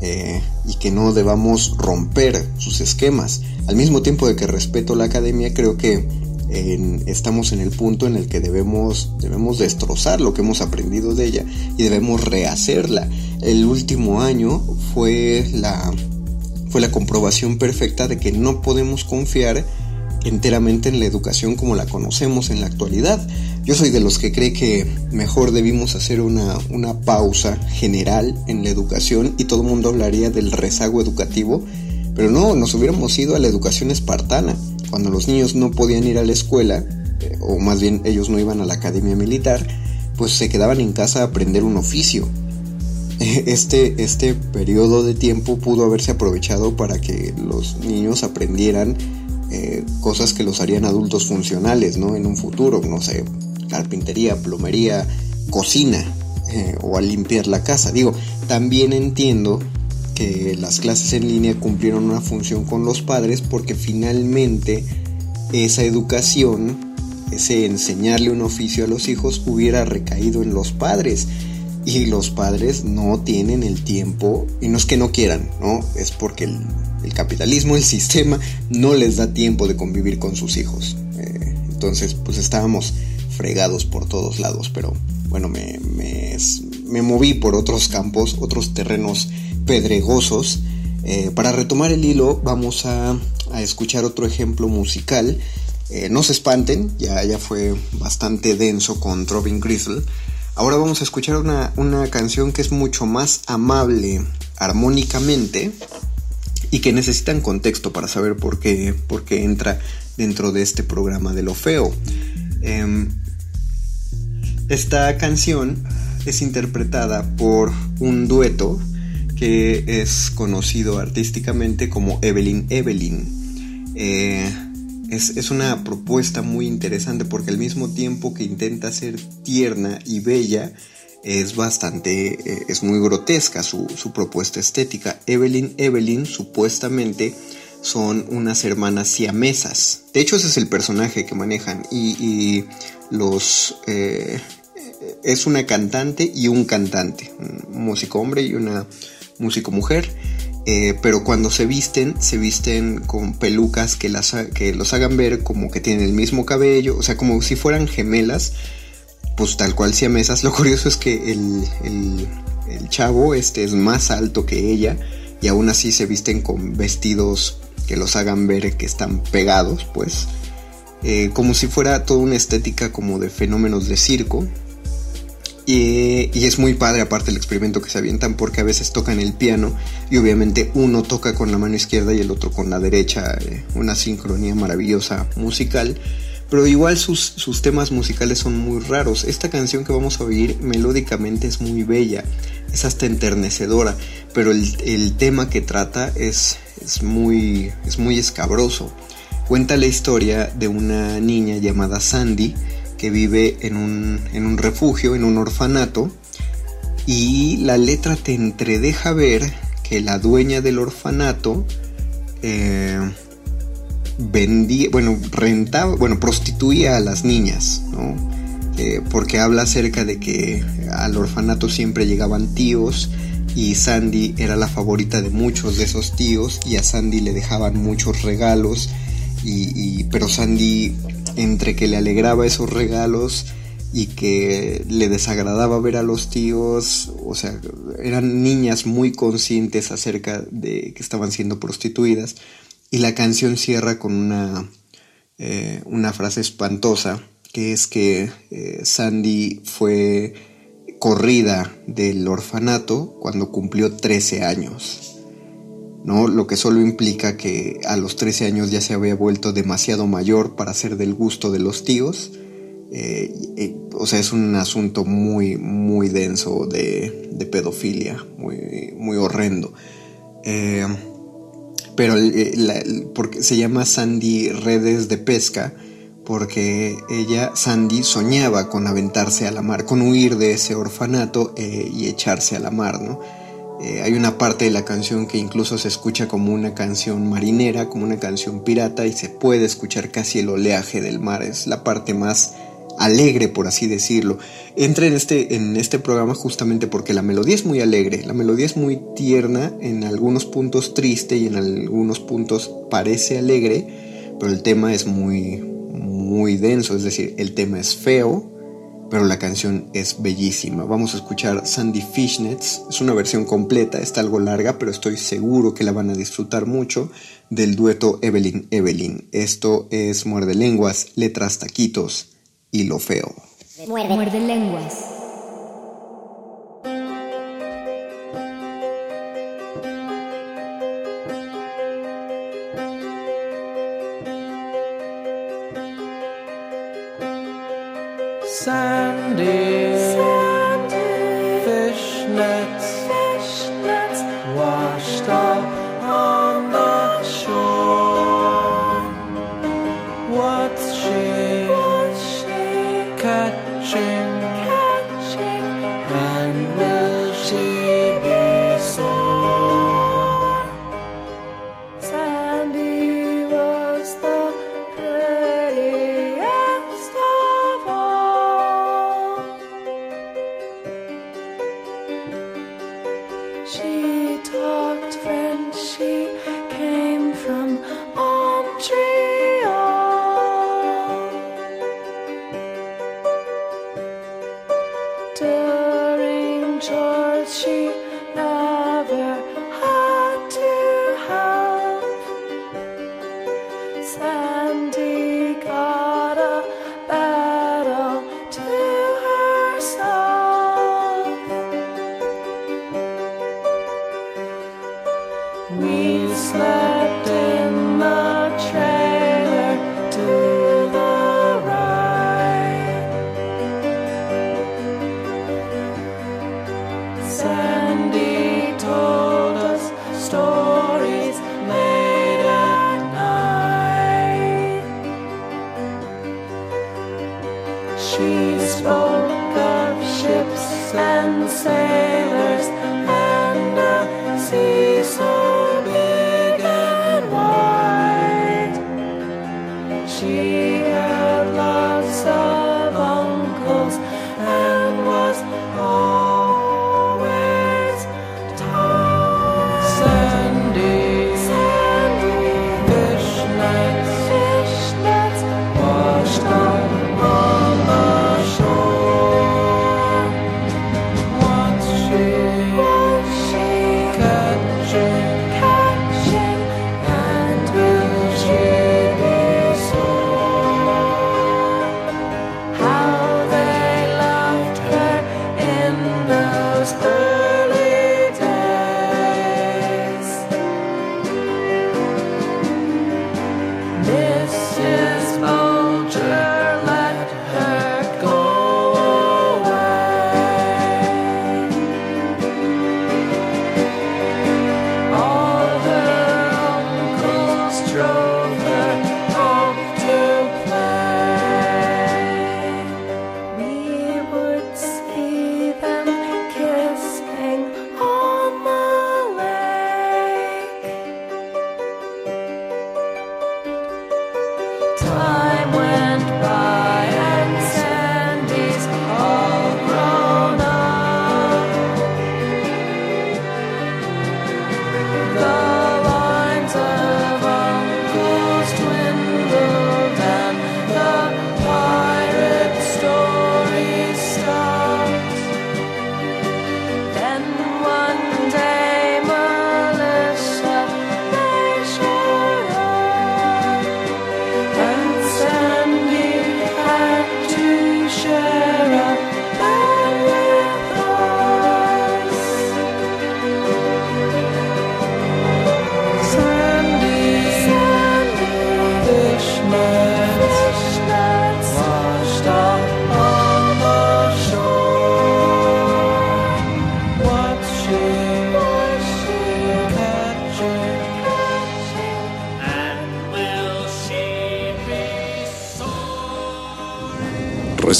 eh, y que no debamos romper sus esquemas. Al mismo tiempo de que respeto la academia, creo que estamos en el punto en el que debemos, debemos destrozar lo que hemos aprendido de ella y debemos rehacerla. El último año fue la fue la comprobación perfecta de que no podemos confiar enteramente en la educación como la conocemos en la actualidad. Yo soy de los que cree que mejor debimos hacer una, una pausa general en la educación y todo el mundo hablaría del rezago educativo, pero no, nos hubiéramos ido a la educación espartana, cuando los niños no podían ir a la escuela, eh, o más bien ellos no iban a la academia militar, pues se quedaban en casa a aprender un oficio, este, este periodo de tiempo pudo haberse aprovechado para que los niños aprendieran eh, cosas que los harían adultos funcionales, ¿no? En un futuro, no sé, carpintería, plomería, cocina eh, o a limpiar la casa. Digo, también entiendo que las clases en línea cumplieron una función con los padres porque finalmente esa educación, ese enseñarle un oficio a los hijos hubiera recaído en los padres. Y los padres no tienen el tiempo, y no es que no quieran, ¿no? Es porque el, capitalismo, el sistema, no les da tiempo de convivir con sus hijos. Eh, entonces, pues estábamos fregados por todos lados, pero bueno, me, me, moví por otros campos, otros terrenos pedregosos. Eh, para retomar el hilo, vamos a, escuchar otro ejemplo musical. Eh, no se espanten, ya, ya fue bastante denso con Robin Gristle. Ahora vamos a escuchar una, una canción que es mucho más amable armónicamente y que necesitan contexto para saber por qué, por qué entra dentro de este programa de lo feo. Em, esta canción es interpretada por un dueto que es conocido artísticamente como Evelyn Evelyn. Eh, es, una propuesta muy interesante porque al mismo tiempo que intenta ser tierna y bella, es bastante, eh, es muy grotesca su, propuesta estética. Evelyn Evelyn supuestamente son unas hermanas siamesas. De hecho ese es el personaje que manejan y, los... Eh, es una cantante y un cantante, un músico hombre y una músico mujer. Eh, pero cuando se visten, se visten con pelucas que, las, que los hagan ver como que tienen el mismo cabello, o sea, como si fueran gemelas, pues tal cual mesas Lo curioso es que el, el, chavo este es más alto que ella y aún así se visten con vestidos que los hagan ver que están pegados, pues. Eh, como si fuera toda una estética como de fenómenos de circo, y, es muy padre aparte el experimento que se avientan porque a veces tocan el piano y obviamente uno toca con la mano izquierda y el otro con la derecha, eh, una sincronía maravillosa musical. Pero igual sus, temas musicales son muy raros. Esta canción que vamos a oír melódicamente es muy bella, es hasta enternecedora, pero el, tema que trata es, es, muy, es muy escabroso. Cuenta la historia de una niña llamada Sandy, que vive en un, refugio, en un orfanato, y la letra te entredeja ver que la dueña del orfanato eh, vendía, bueno, rentaba, bueno, prostituía a las niñas, ¿no? Eh, porque habla acerca de que al orfanato siempre llegaban tíos y Sandy era la favorita de muchos de esos tíos y a Sandy le dejaban muchos regalos y pero Sandy entre que le alegraba esos regalos y que le desagradaba ver a los tíos, o sea, eran niñas muy conscientes acerca de que estaban siendo prostituidas y la canción cierra con una, eh, una frase espantosa que es que eh, Sandy fue corrida del orfanato cuando cumplió 13 años. ¿No? Lo que solo implica que a los 13 años ya se había vuelto demasiado mayor para ser del gusto de los tíos. Eh, o sea, es un asunto muy, muy denso de, pedofilia, muy, muy horrendo. Eh, pero porque se llama Sandy Redes de Pesca porque ella, Sandy, soñaba con aventarse a la mar, con huir de ese orfanato eh, y echarse a la mar, ¿no? Eh, hay una parte de la canción que incluso se escucha como una canción marinera, como una canción pirata y se puede escuchar casi el oleaje del mar. Es la parte más alegre, por así decirlo. Entra en este, en este programa justamente porque la melodía es muy alegre, la melodía es muy tierna, en algunos puntos triste y en algunos puntos parece alegre, pero el tema es muy, muy denso, es decir, el tema es feo, pero la canción es bellísima. Vamos a escuchar Sandy Fishnets, es una versión completa, está algo larga, pero estoy seguro que la van a disfrutar mucho del dueto Evelyn Evelyn. Esto es Muerde Lenguas, Letras Taquitos y Lo Feo. Muerde, Lenguas.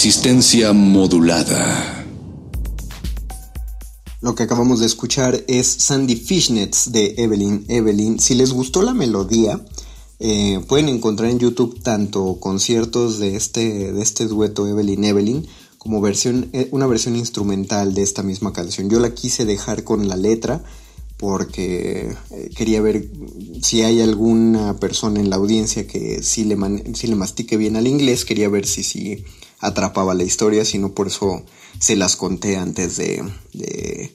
Resistencia modulada. Lo que acabamos de escuchar es Sandy Fishnets de Evelyn Evelyn. Si les gustó la melodía, eh, pueden encontrar en YouTube tanto conciertos de este, de este dueto Evelyn Evelyn como versión, eh, una versión instrumental de esta misma canción. Yo la quise dejar con la letra porque eh, quería ver si hay alguna persona en la audiencia que sí le, man- sí le mastique bien al inglés, quería ver si sí atrapaba la historia, si no por eso se las conté antes de, de,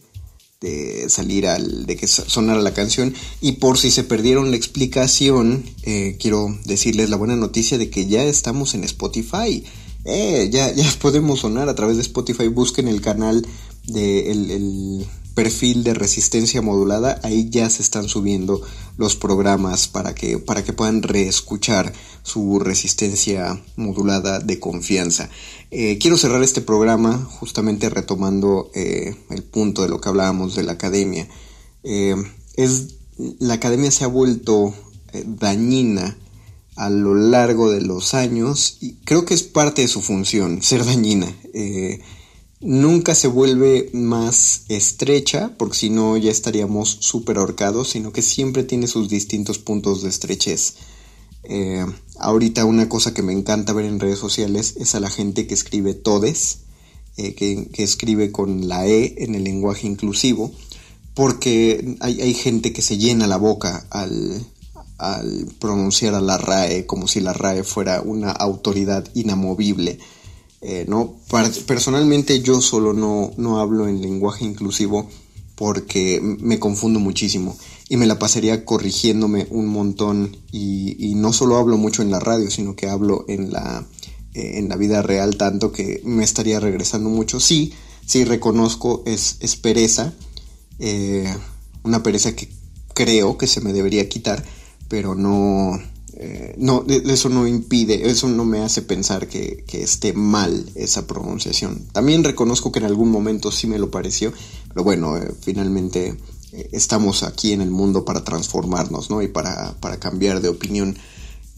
de salir al, de que sonara la canción. Y por si se perdieron la explicación, eh, quiero decirles la buena noticia de que ya estamos en Spotify. Eh, ya, ya podemos sonar a través de Spotify. Busquen el canal de el perfil de resistencia modulada. Ahí ya se están subiendo los programas para que, para que puedan reescuchar su resistencia modulada de confianza. Eh, quiero cerrar este programa justamente retomando eh, el punto de lo que hablábamos de la academia. Eh, es, la academia se ha vuelto dañina a lo largo de los años y creo que es parte de su función ser dañina. Nunca se vuelve más estrecha porque si no ya estaríamos súper ahorcados, sino que siempre tiene sus distintos puntos de estrechez. Eh, ahorita una cosa que me encanta ver en redes sociales es a la gente que escribe todes, eh, que, escribe con la E en el lenguaje inclusivo, porque hay, hay gente que se llena la boca al, al, pronunciar a la RAE como si la RAE fuera una autoridad inamovible. Eh, no, personalmente yo solo no, no hablo en lenguaje inclusivo porque me confundo muchísimo y me la pasaría corrigiéndome un montón y, no solo hablo mucho en la radio, sino que hablo en la, eh, en la vida real tanto que me estaría regresando mucho. Sí, sí reconozco, es, es pereza, eh, una pereza que creo que se me debería quitar, pero no, eh, no, eso no impide, eso no me hace pensar que, esté mal esa pronunciación. También reconozco que en algún momento sí me lo pareció, pero bueno, eh, finalmente eh, estamos aquí en el mundo para transformarnos, ¿no? Y para, cambiar de opinión.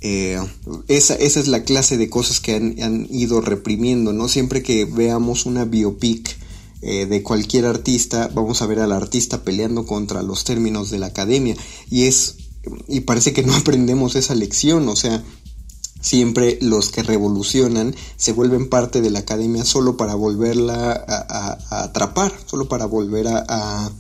esa, esa, es la clase de cosas que han, han, ido reprimiendo, ¿no? Siempre que veamos una biopic de cualquier artista, vamos a ver al artista peleando contra los términos de la academia. Y es y parece que no aprendemos esa lección, o sea, siempre los que revolucionan se vuelven parte de la academia solo para volverla a, atrapar, solo para volver a,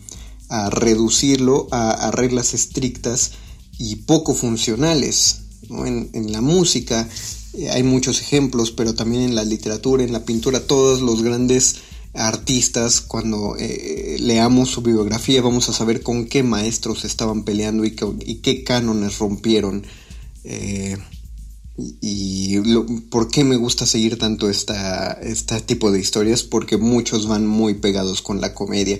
reducirlo a, reglas estrictas y poco funcionales. En, en, la música eh, hay muchos ejemplos, pero también en la literatura, en la pintura, todos los grandes artistas, cuando eh, leamos su biografía, vamos a saber con qué maestros estaban peleando y, qué cánones rompieron. Eh, y por qué me gusta seguir tanto esta, este tipo de historias, porque muchos van muy pegados con la comedia.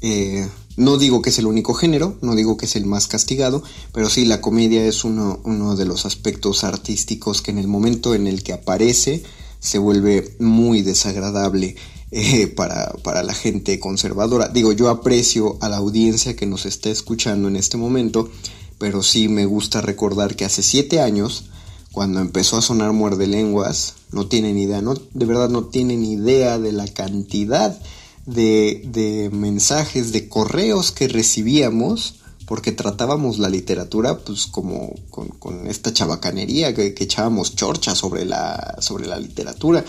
Eh, no digo que es el único género, no digo que es el más castigado, pero sí la comedia es uno, uno de los aspectos artísticos que en el momento en el que aparece se vuelve muy desagradable eh, para, para, la gente conservadora. Digo, yo aprecio a la audiencia que nos está escuchando en este momento, pero sí me gusta recordar que hace siete años, cuando empezó a sonar muerde lenguas, no tienen idea, no, de verdad no tienen idea de la cantidad de, de mensajes, de correos que recibíamos porque tratábamos la literatura pues como con, esta chabacanería que, echábamos chorcha sobre la, sobre la literatura.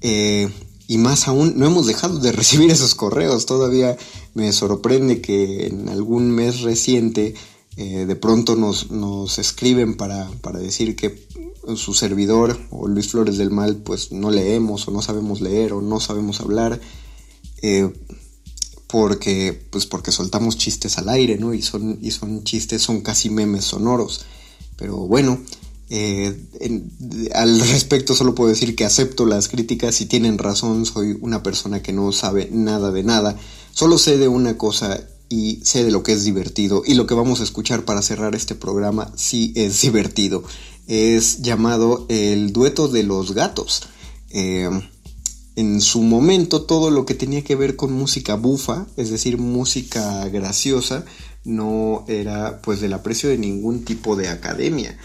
Eh, y más aún, no hemos dejado de recibir esos correos. Todavía me sorprende que en algún mes reciente eh, de pronto nos, nos escriben para, para, decir que su servidor o Luis Flores del Mal pues no leemos o no sabemos leer o no sabemos hablar. Eh, porque pues porque soltamos chistes al aire, ¿no? Y son, y son chistes, son casi memes sonoros. Pero bueno, eh, al respecto solo puedo decir que acepto las críticas, si tienen razón, soy una persona que no sabe nada de nada, solo sé de una cosa y sé de lo que es divertido y lo que vamos a escuchar para cerrar este programa sí es divertido, es llamado el dueto de los gatos. Eh, en su momento todo lo que tenía que ver con música bufa, es decir, música graciosa, no era pues del aprecio de ningún tipo de academia.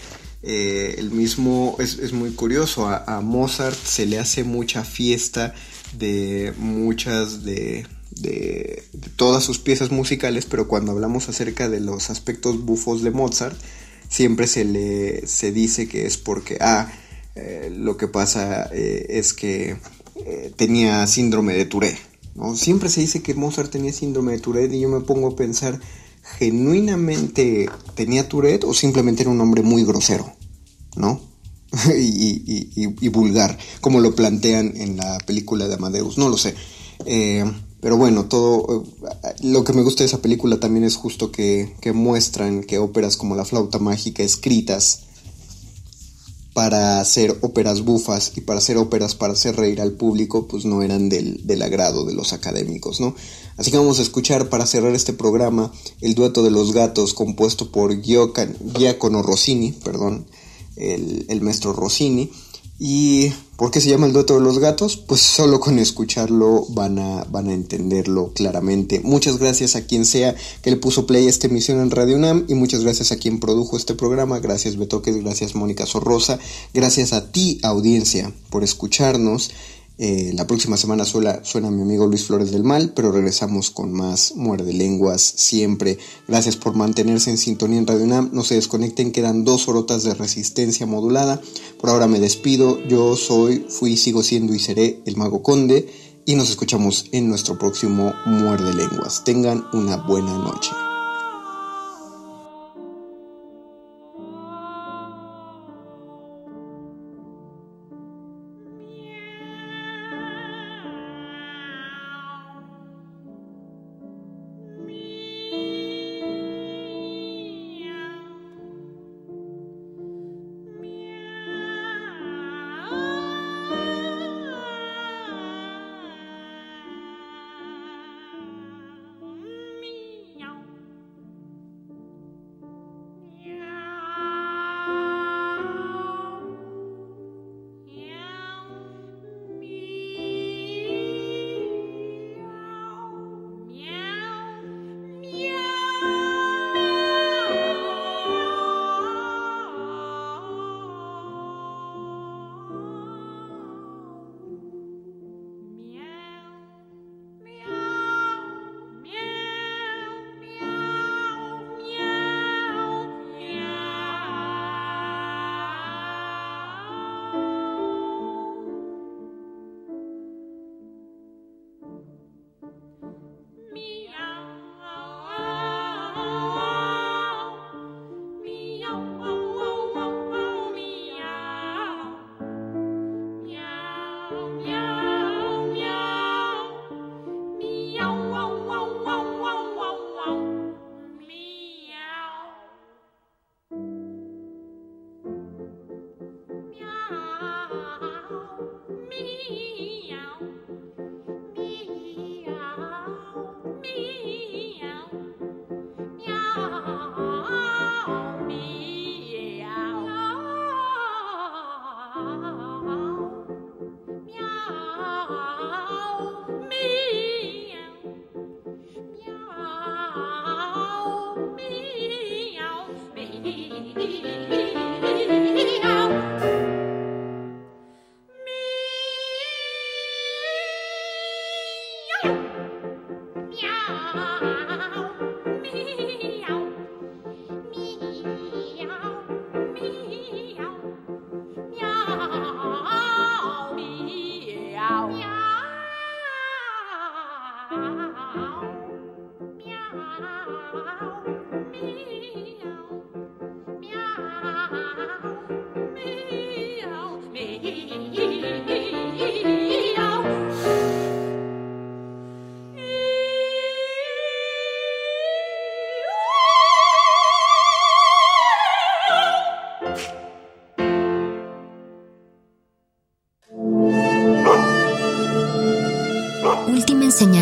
Eh, el mismo es, muy curioso, a, Mozart se le hace mucha fiesta de muchas de, de, todas sus piezas musicales, pero cuando hablamos acerca de los aspectos bufos de Mozart, siempre se le se dice que es porque, ah, eh, lo que pasa eh, es que tenía síndrome de Tourette. ¿no? Siempre se dice que Mozart tenía síndrome de Tourette y yo me pongo a pensar, genuinamente tenía Tourette o simplemente era un hombre muy grosero, ¿no? y, vulgar, como lo plantean en la película de Amadeus, no lo sé. Eh, pero bueno, todo eh, lo que me gusta de esa película también es justo que, que muestran que óperas como La flauta mágica escritas para hacer óperas bufas y para hacer óperas para hacer reír al público, pues no eran del, del, agrado de los académicos, ¿no? Así que vamos a escuchar para cerrar este programa el dueto de los gatos compuesto por Giacono Rossini, perdón, el, el maestro Rossini, ¿Y por qué se llama el dueto de los gatos? Pues solo con escucharlo van a, van a entenderlo claramente. Muchas gracias a quien sea que le puso play a esta emisión en Radio UNAM y muchas gracias a quien produjo este programa. Gracias Betoques, gracias Mónica Sorrosa, gracias a ti audiencia por escucharnos. Eh, la próxima semana suena, suena mi amigo Luis Flores del Mal, pero regresamos con más Muerde Lenguas siempre. Gracias por mantenerse en sintonía en Radio UNAM. No se desconecten, quedan dos horotas de resistencia modulada. Por ahora me despido. Yo soy, fui, sigo siendo y seré el Mago Conde. Y nos escuchamos en nuestro próximo Muerde Lenguas. Tengan una buena noche.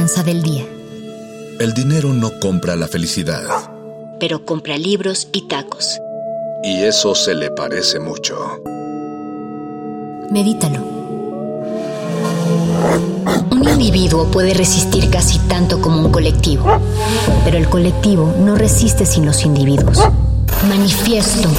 Del día. El dinero no compra la felicidad. Pero compra libros y tacos. Y eso se le parece mucho. Medítalo. Un individuo puede resistir casi tanto como un colectivo, pero el colectivo no resiste sin los individuos. Manifiesto. No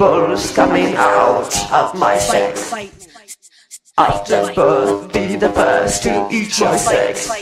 Cannibals coming out of my sex. After birth, be the first to eat your sex.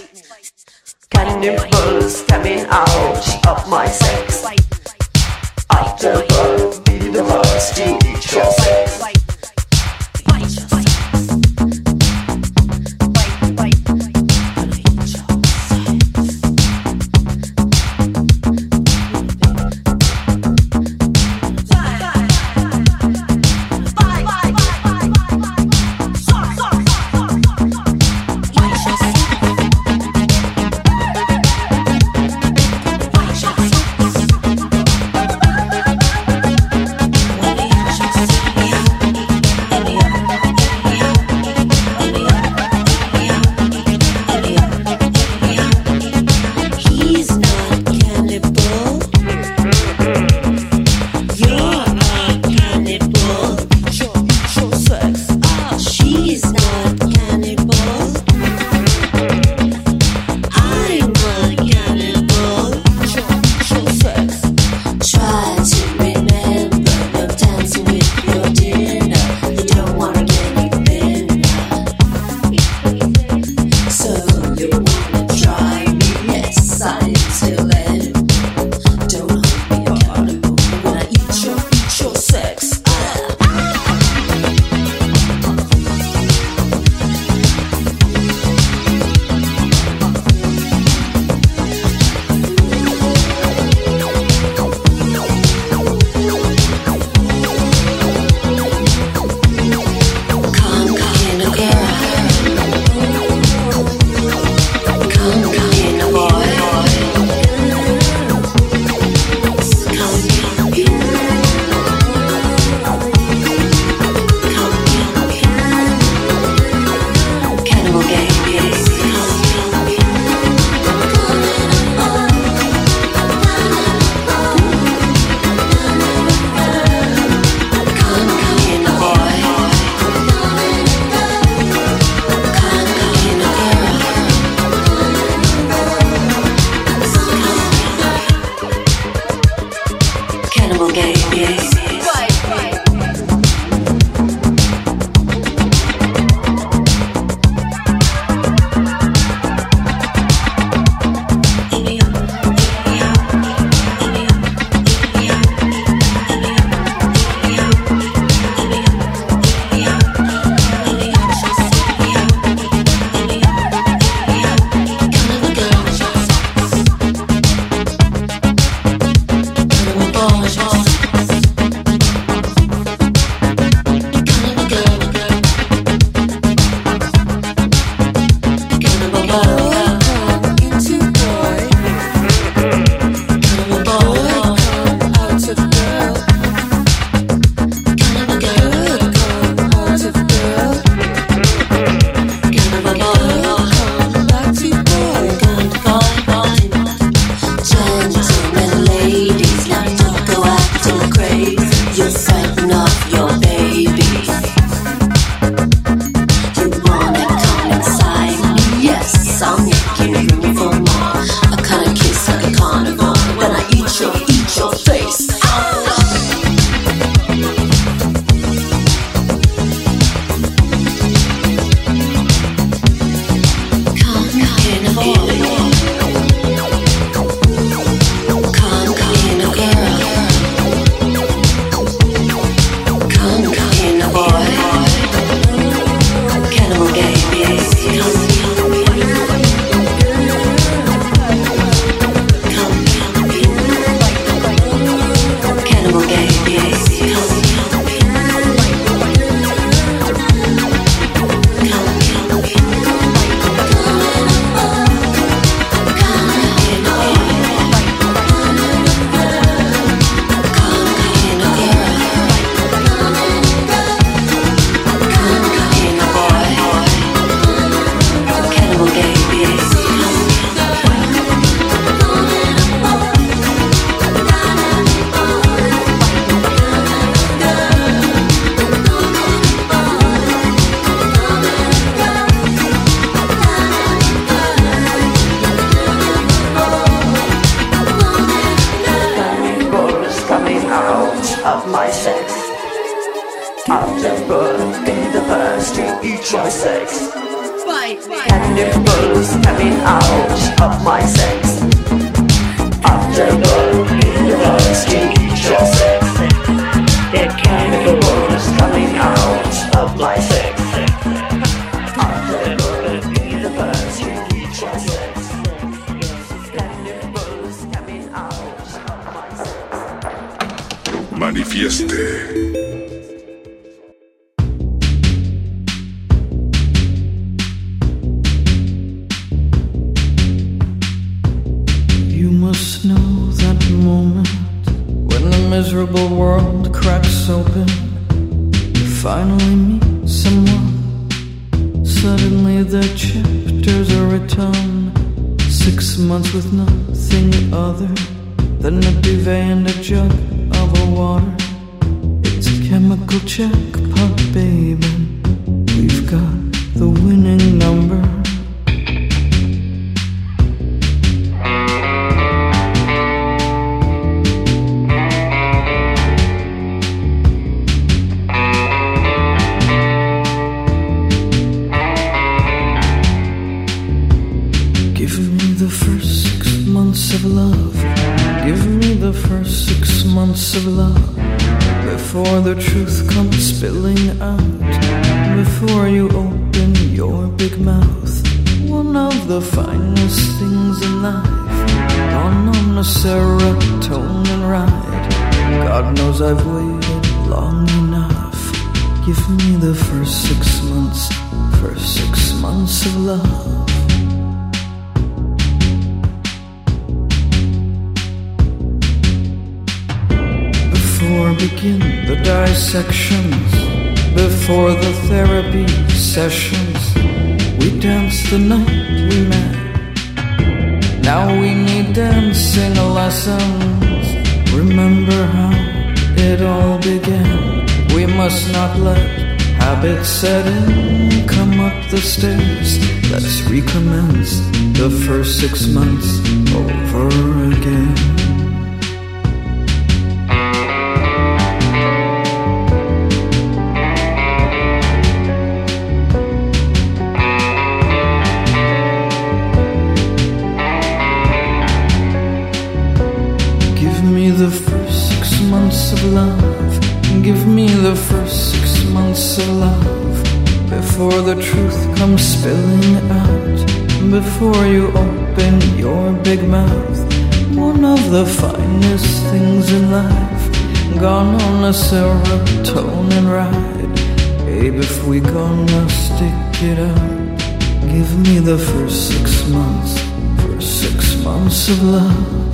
or begin the dissections before the therapy sessions. We danced the night we met. Now we need dancing lessons. Remember how it all began. We must not let habits set in. Come up the stairs. Let's recommence the first six months over again. before you open your big mouth. One of the finest things in life. Gone on a serotonin ride. Babe, if we gonna stick it out, give me the first six months, first six months of love.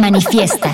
Manifiesta.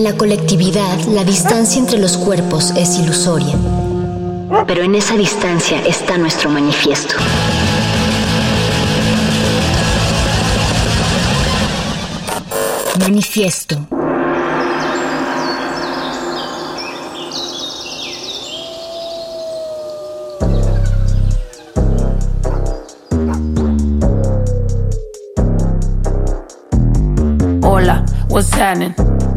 En la colectividad, la distancia entre los cuerpos es ilusoria. Pero en esa distancia está nuestro manifiesto. Manifiesto. Hola, what's happening?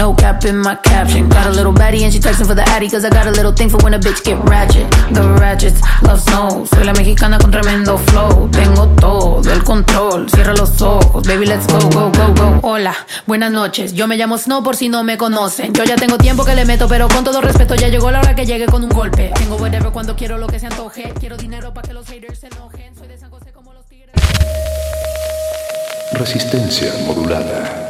No cap in my caption. Got a little baddie and she texting for the addy. Cause I got a little thing for when a bitch get ratchet. The ratchets love snow. Soy la mexicana con tremendo flow. Tengo todo el control. Cierra los ojos. Baby, let's go, go, go, go. Hola, buenas noches. Yo me llamo Snow por si no me conocen. Yo ya tengo tiempo que le meto, pero con todo respeto ya llegó la hora que llegue con un golpe. Tengo whatever cuando quiero lo que se antoje. Quiero dinero para que los haters se enojen. Soy de San José como los tigres. Resistencia modulada.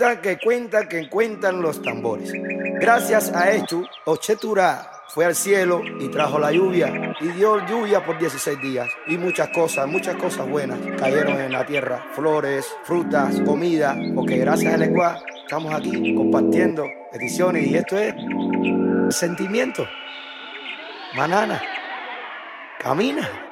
Que cuenta que cuentan los tambores. Gracias a esto, Ochetura fue al cielo y trajo la lluvia y dio lluvia por 16 días y muchas cosas, muchas cosas buenas cayeron en la tierra, flores, frutas, comida, porque gracias al Ecuá estamos aquí compartiendo ediciones y esto es sentimiento. Manana, camina.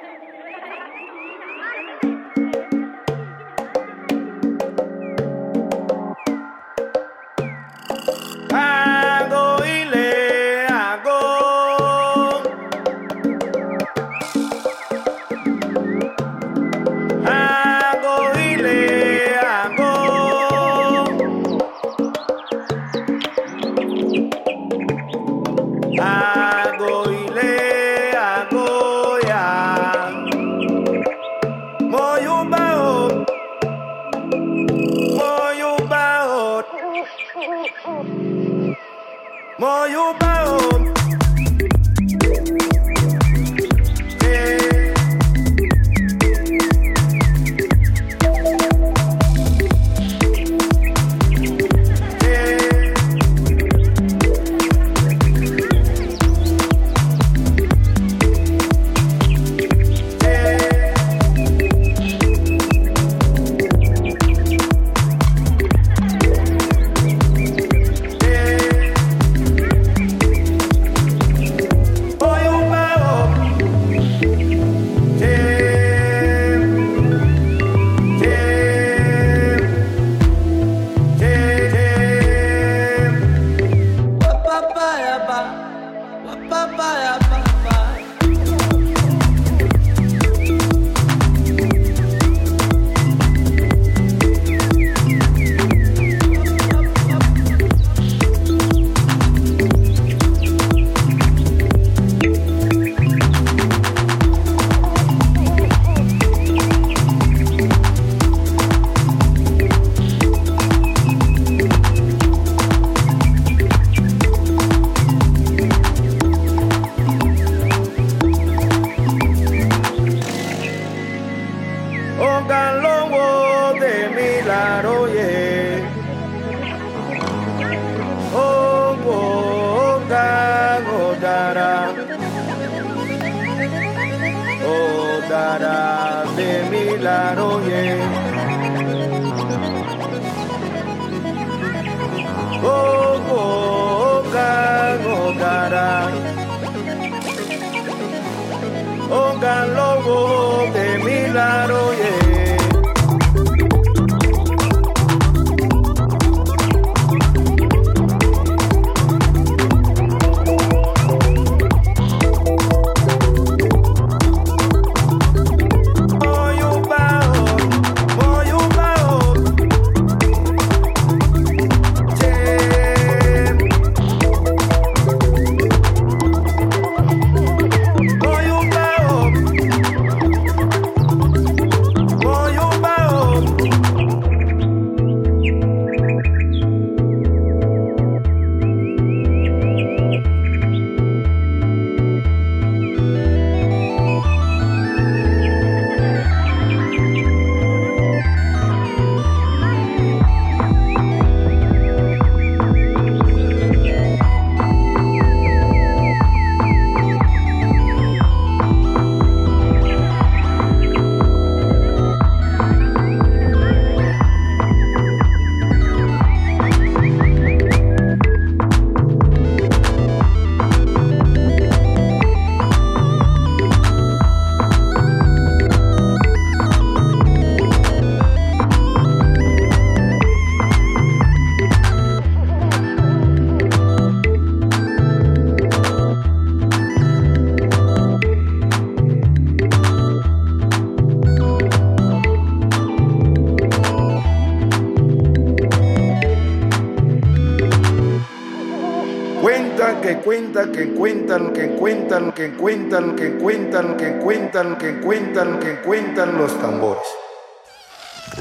Cuentan, que cuentan, que cuentan los tambores.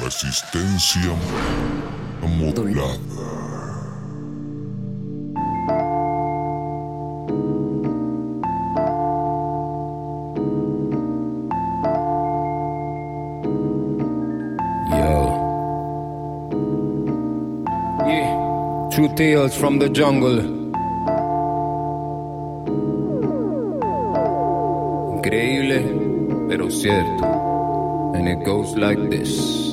Resistencia modulada. Yeah. Two tales from the jungle. And it goes like this.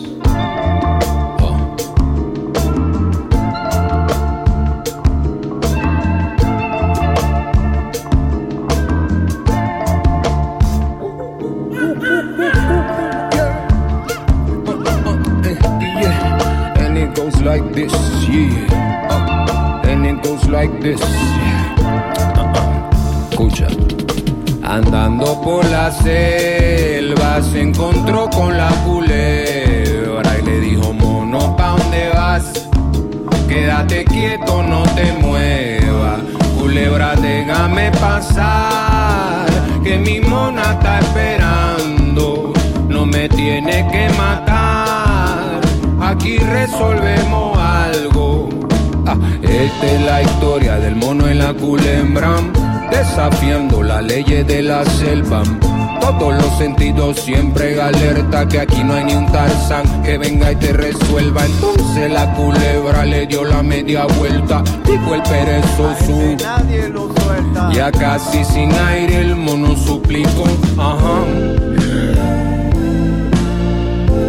La selva. Todos los sentidos siempre alerta que aquí no hay ni un tarzán que venga y te resuelva. Entonces la culebra le dio la media vuelta, dijo el perezoso. Nadie lo suelta. Ya casi sin aire el mono suplicó, ajá.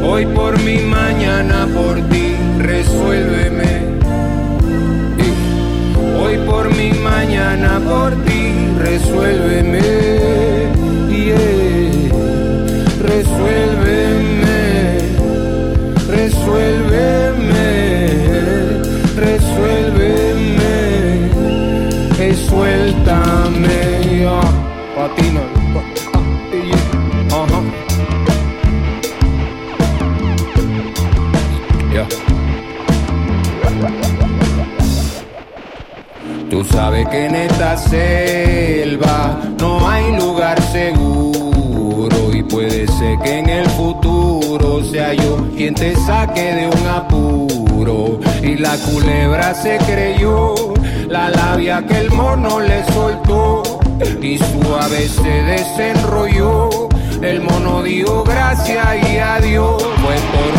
Hoy por mi mañana por ti, resuélveme. Hoy por mi mañana por ti, resuélveme. Yeah. Resuélveme. Resuélveme. Resuélveme. Eh, suéltame. ya. Tú sabes que en esta selva no hay lugar seguro y puede ser que en el futuro sea yo quien te saque de un apuro. Y la culebra se creyó la labia que el mono le soltó y suave se desenrolló. El mono dio gracias y adiós, fue por.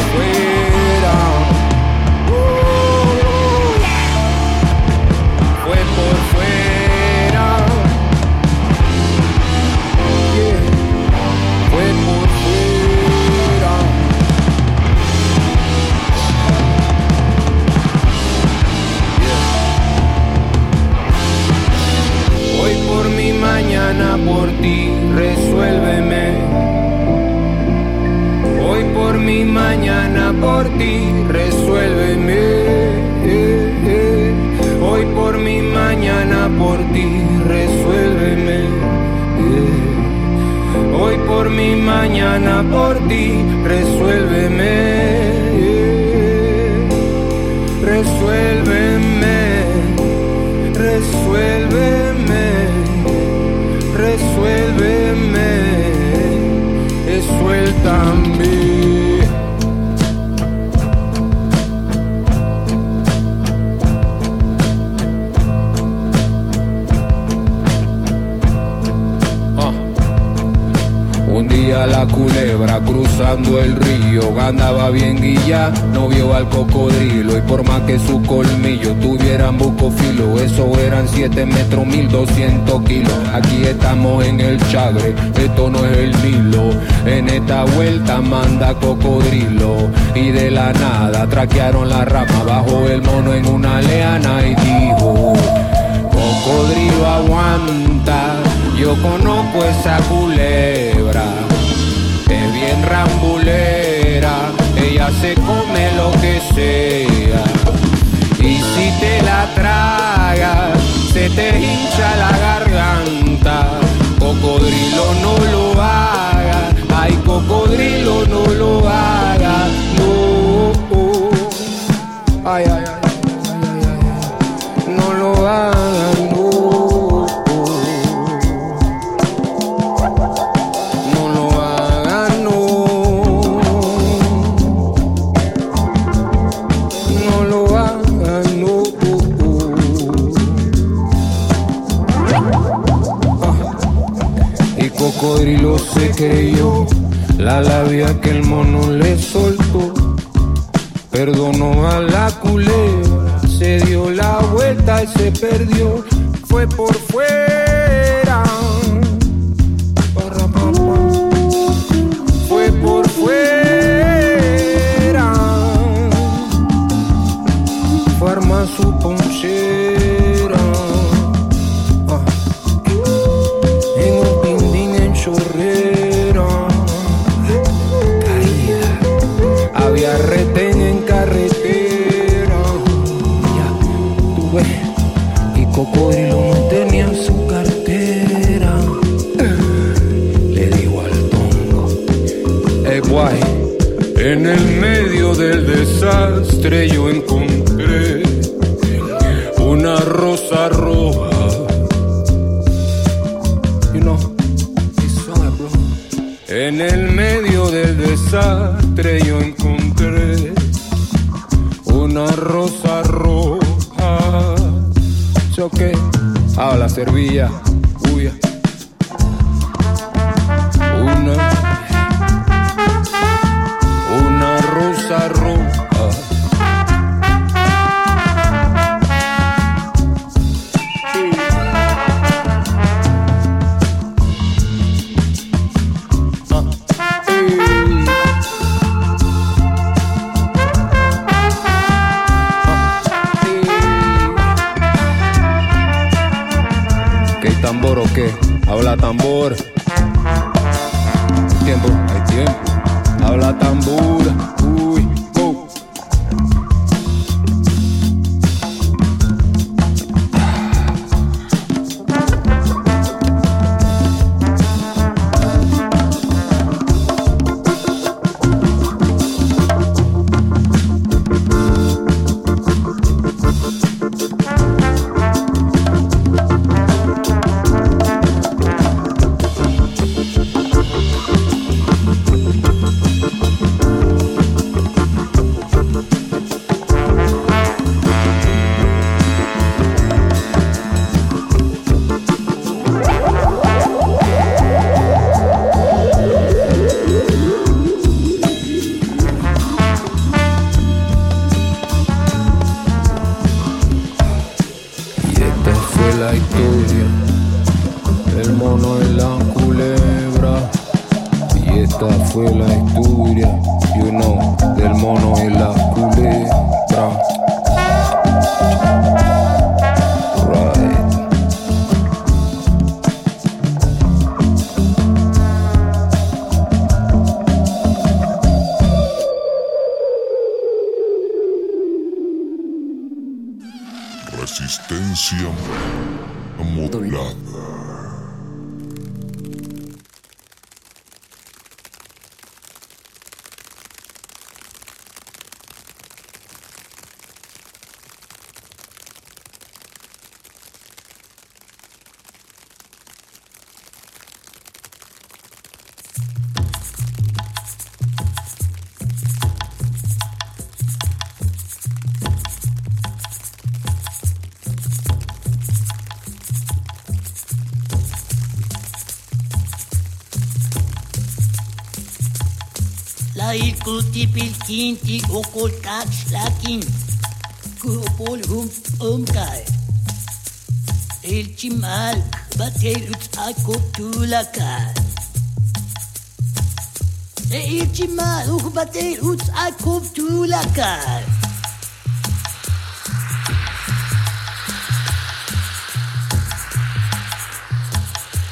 Kuti kinti okoltak slakin. Kupol hum omkai. El chimal batel ut akotulaka. El chimal uk batel ut akotulaka.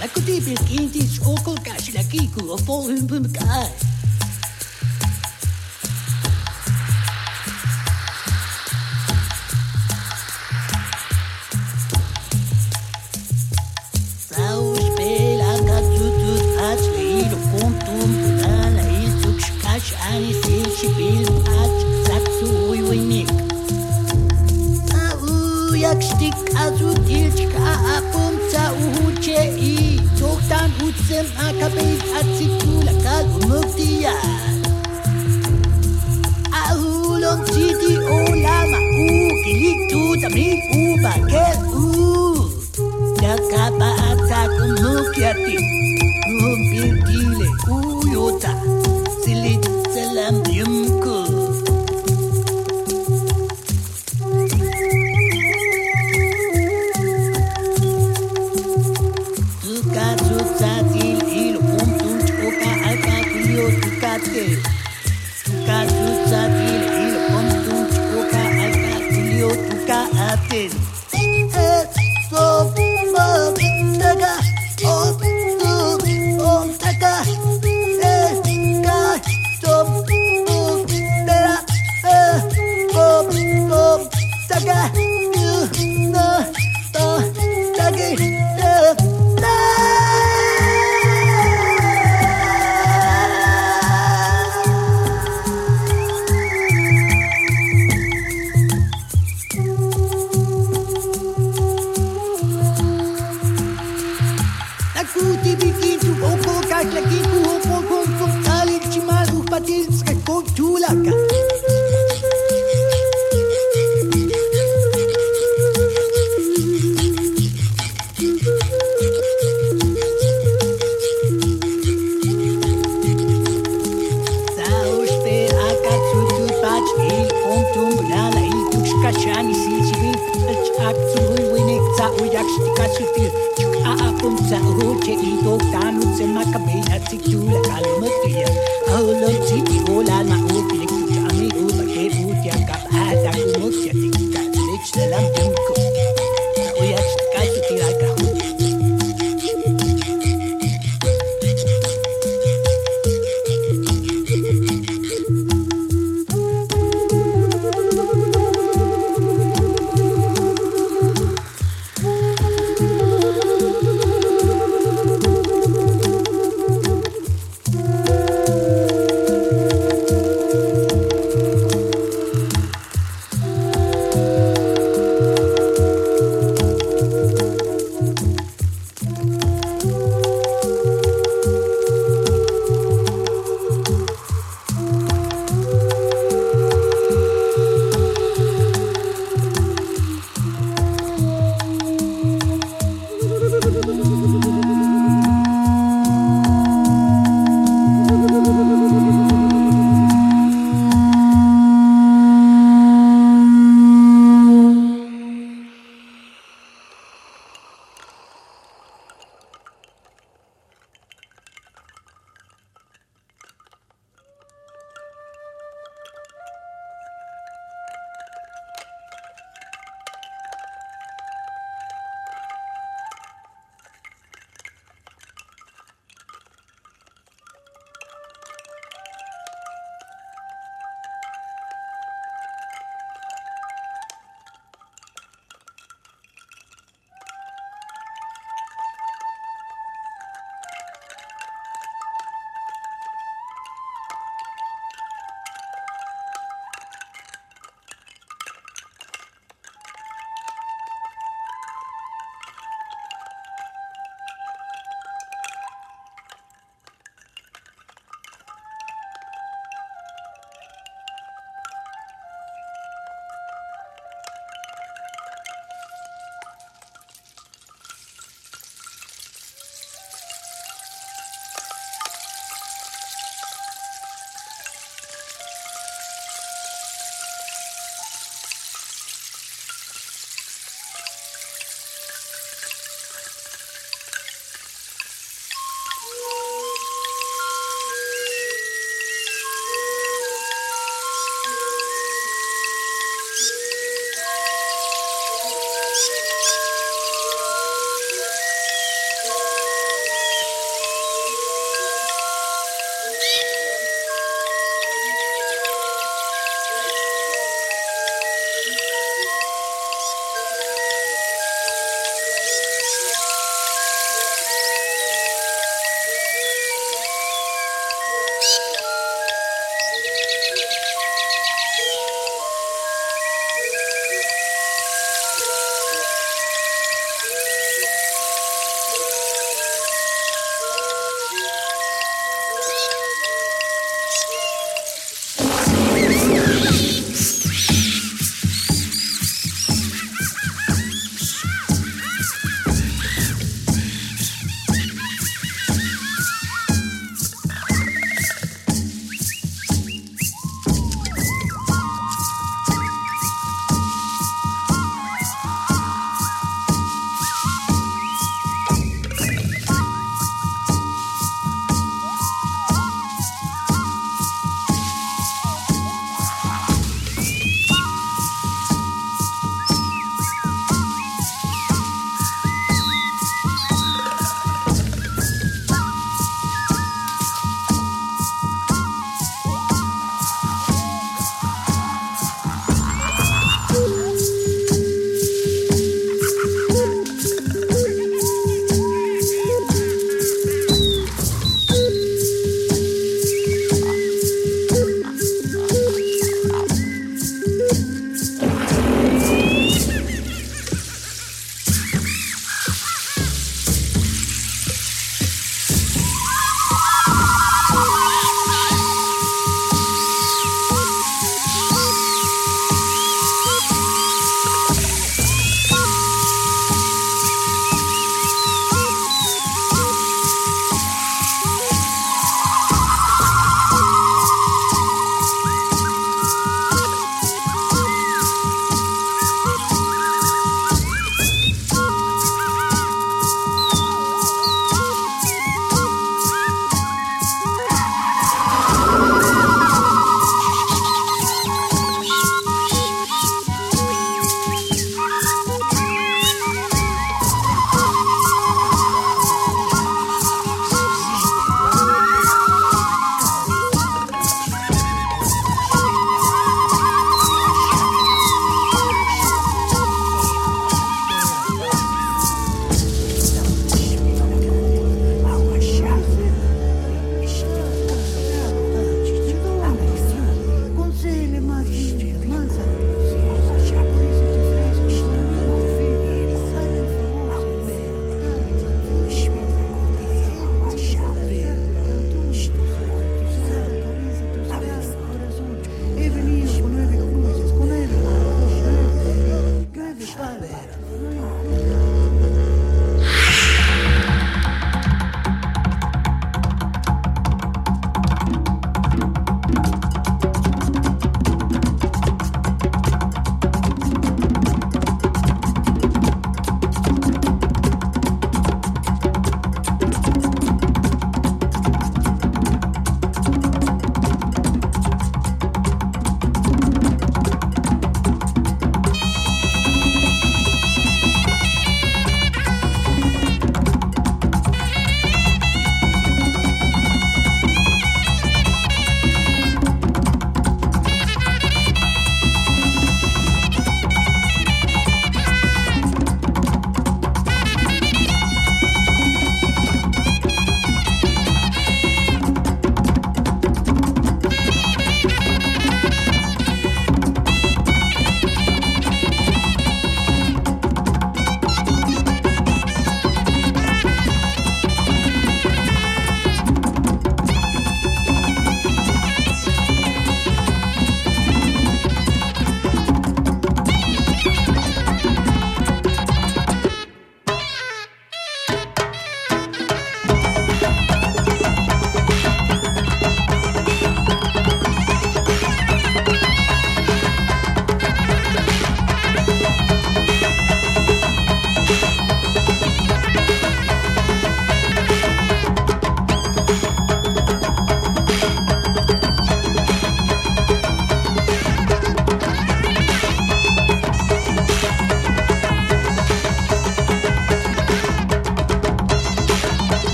La kuti pilkinti okoltak slakiku opol hum omkai.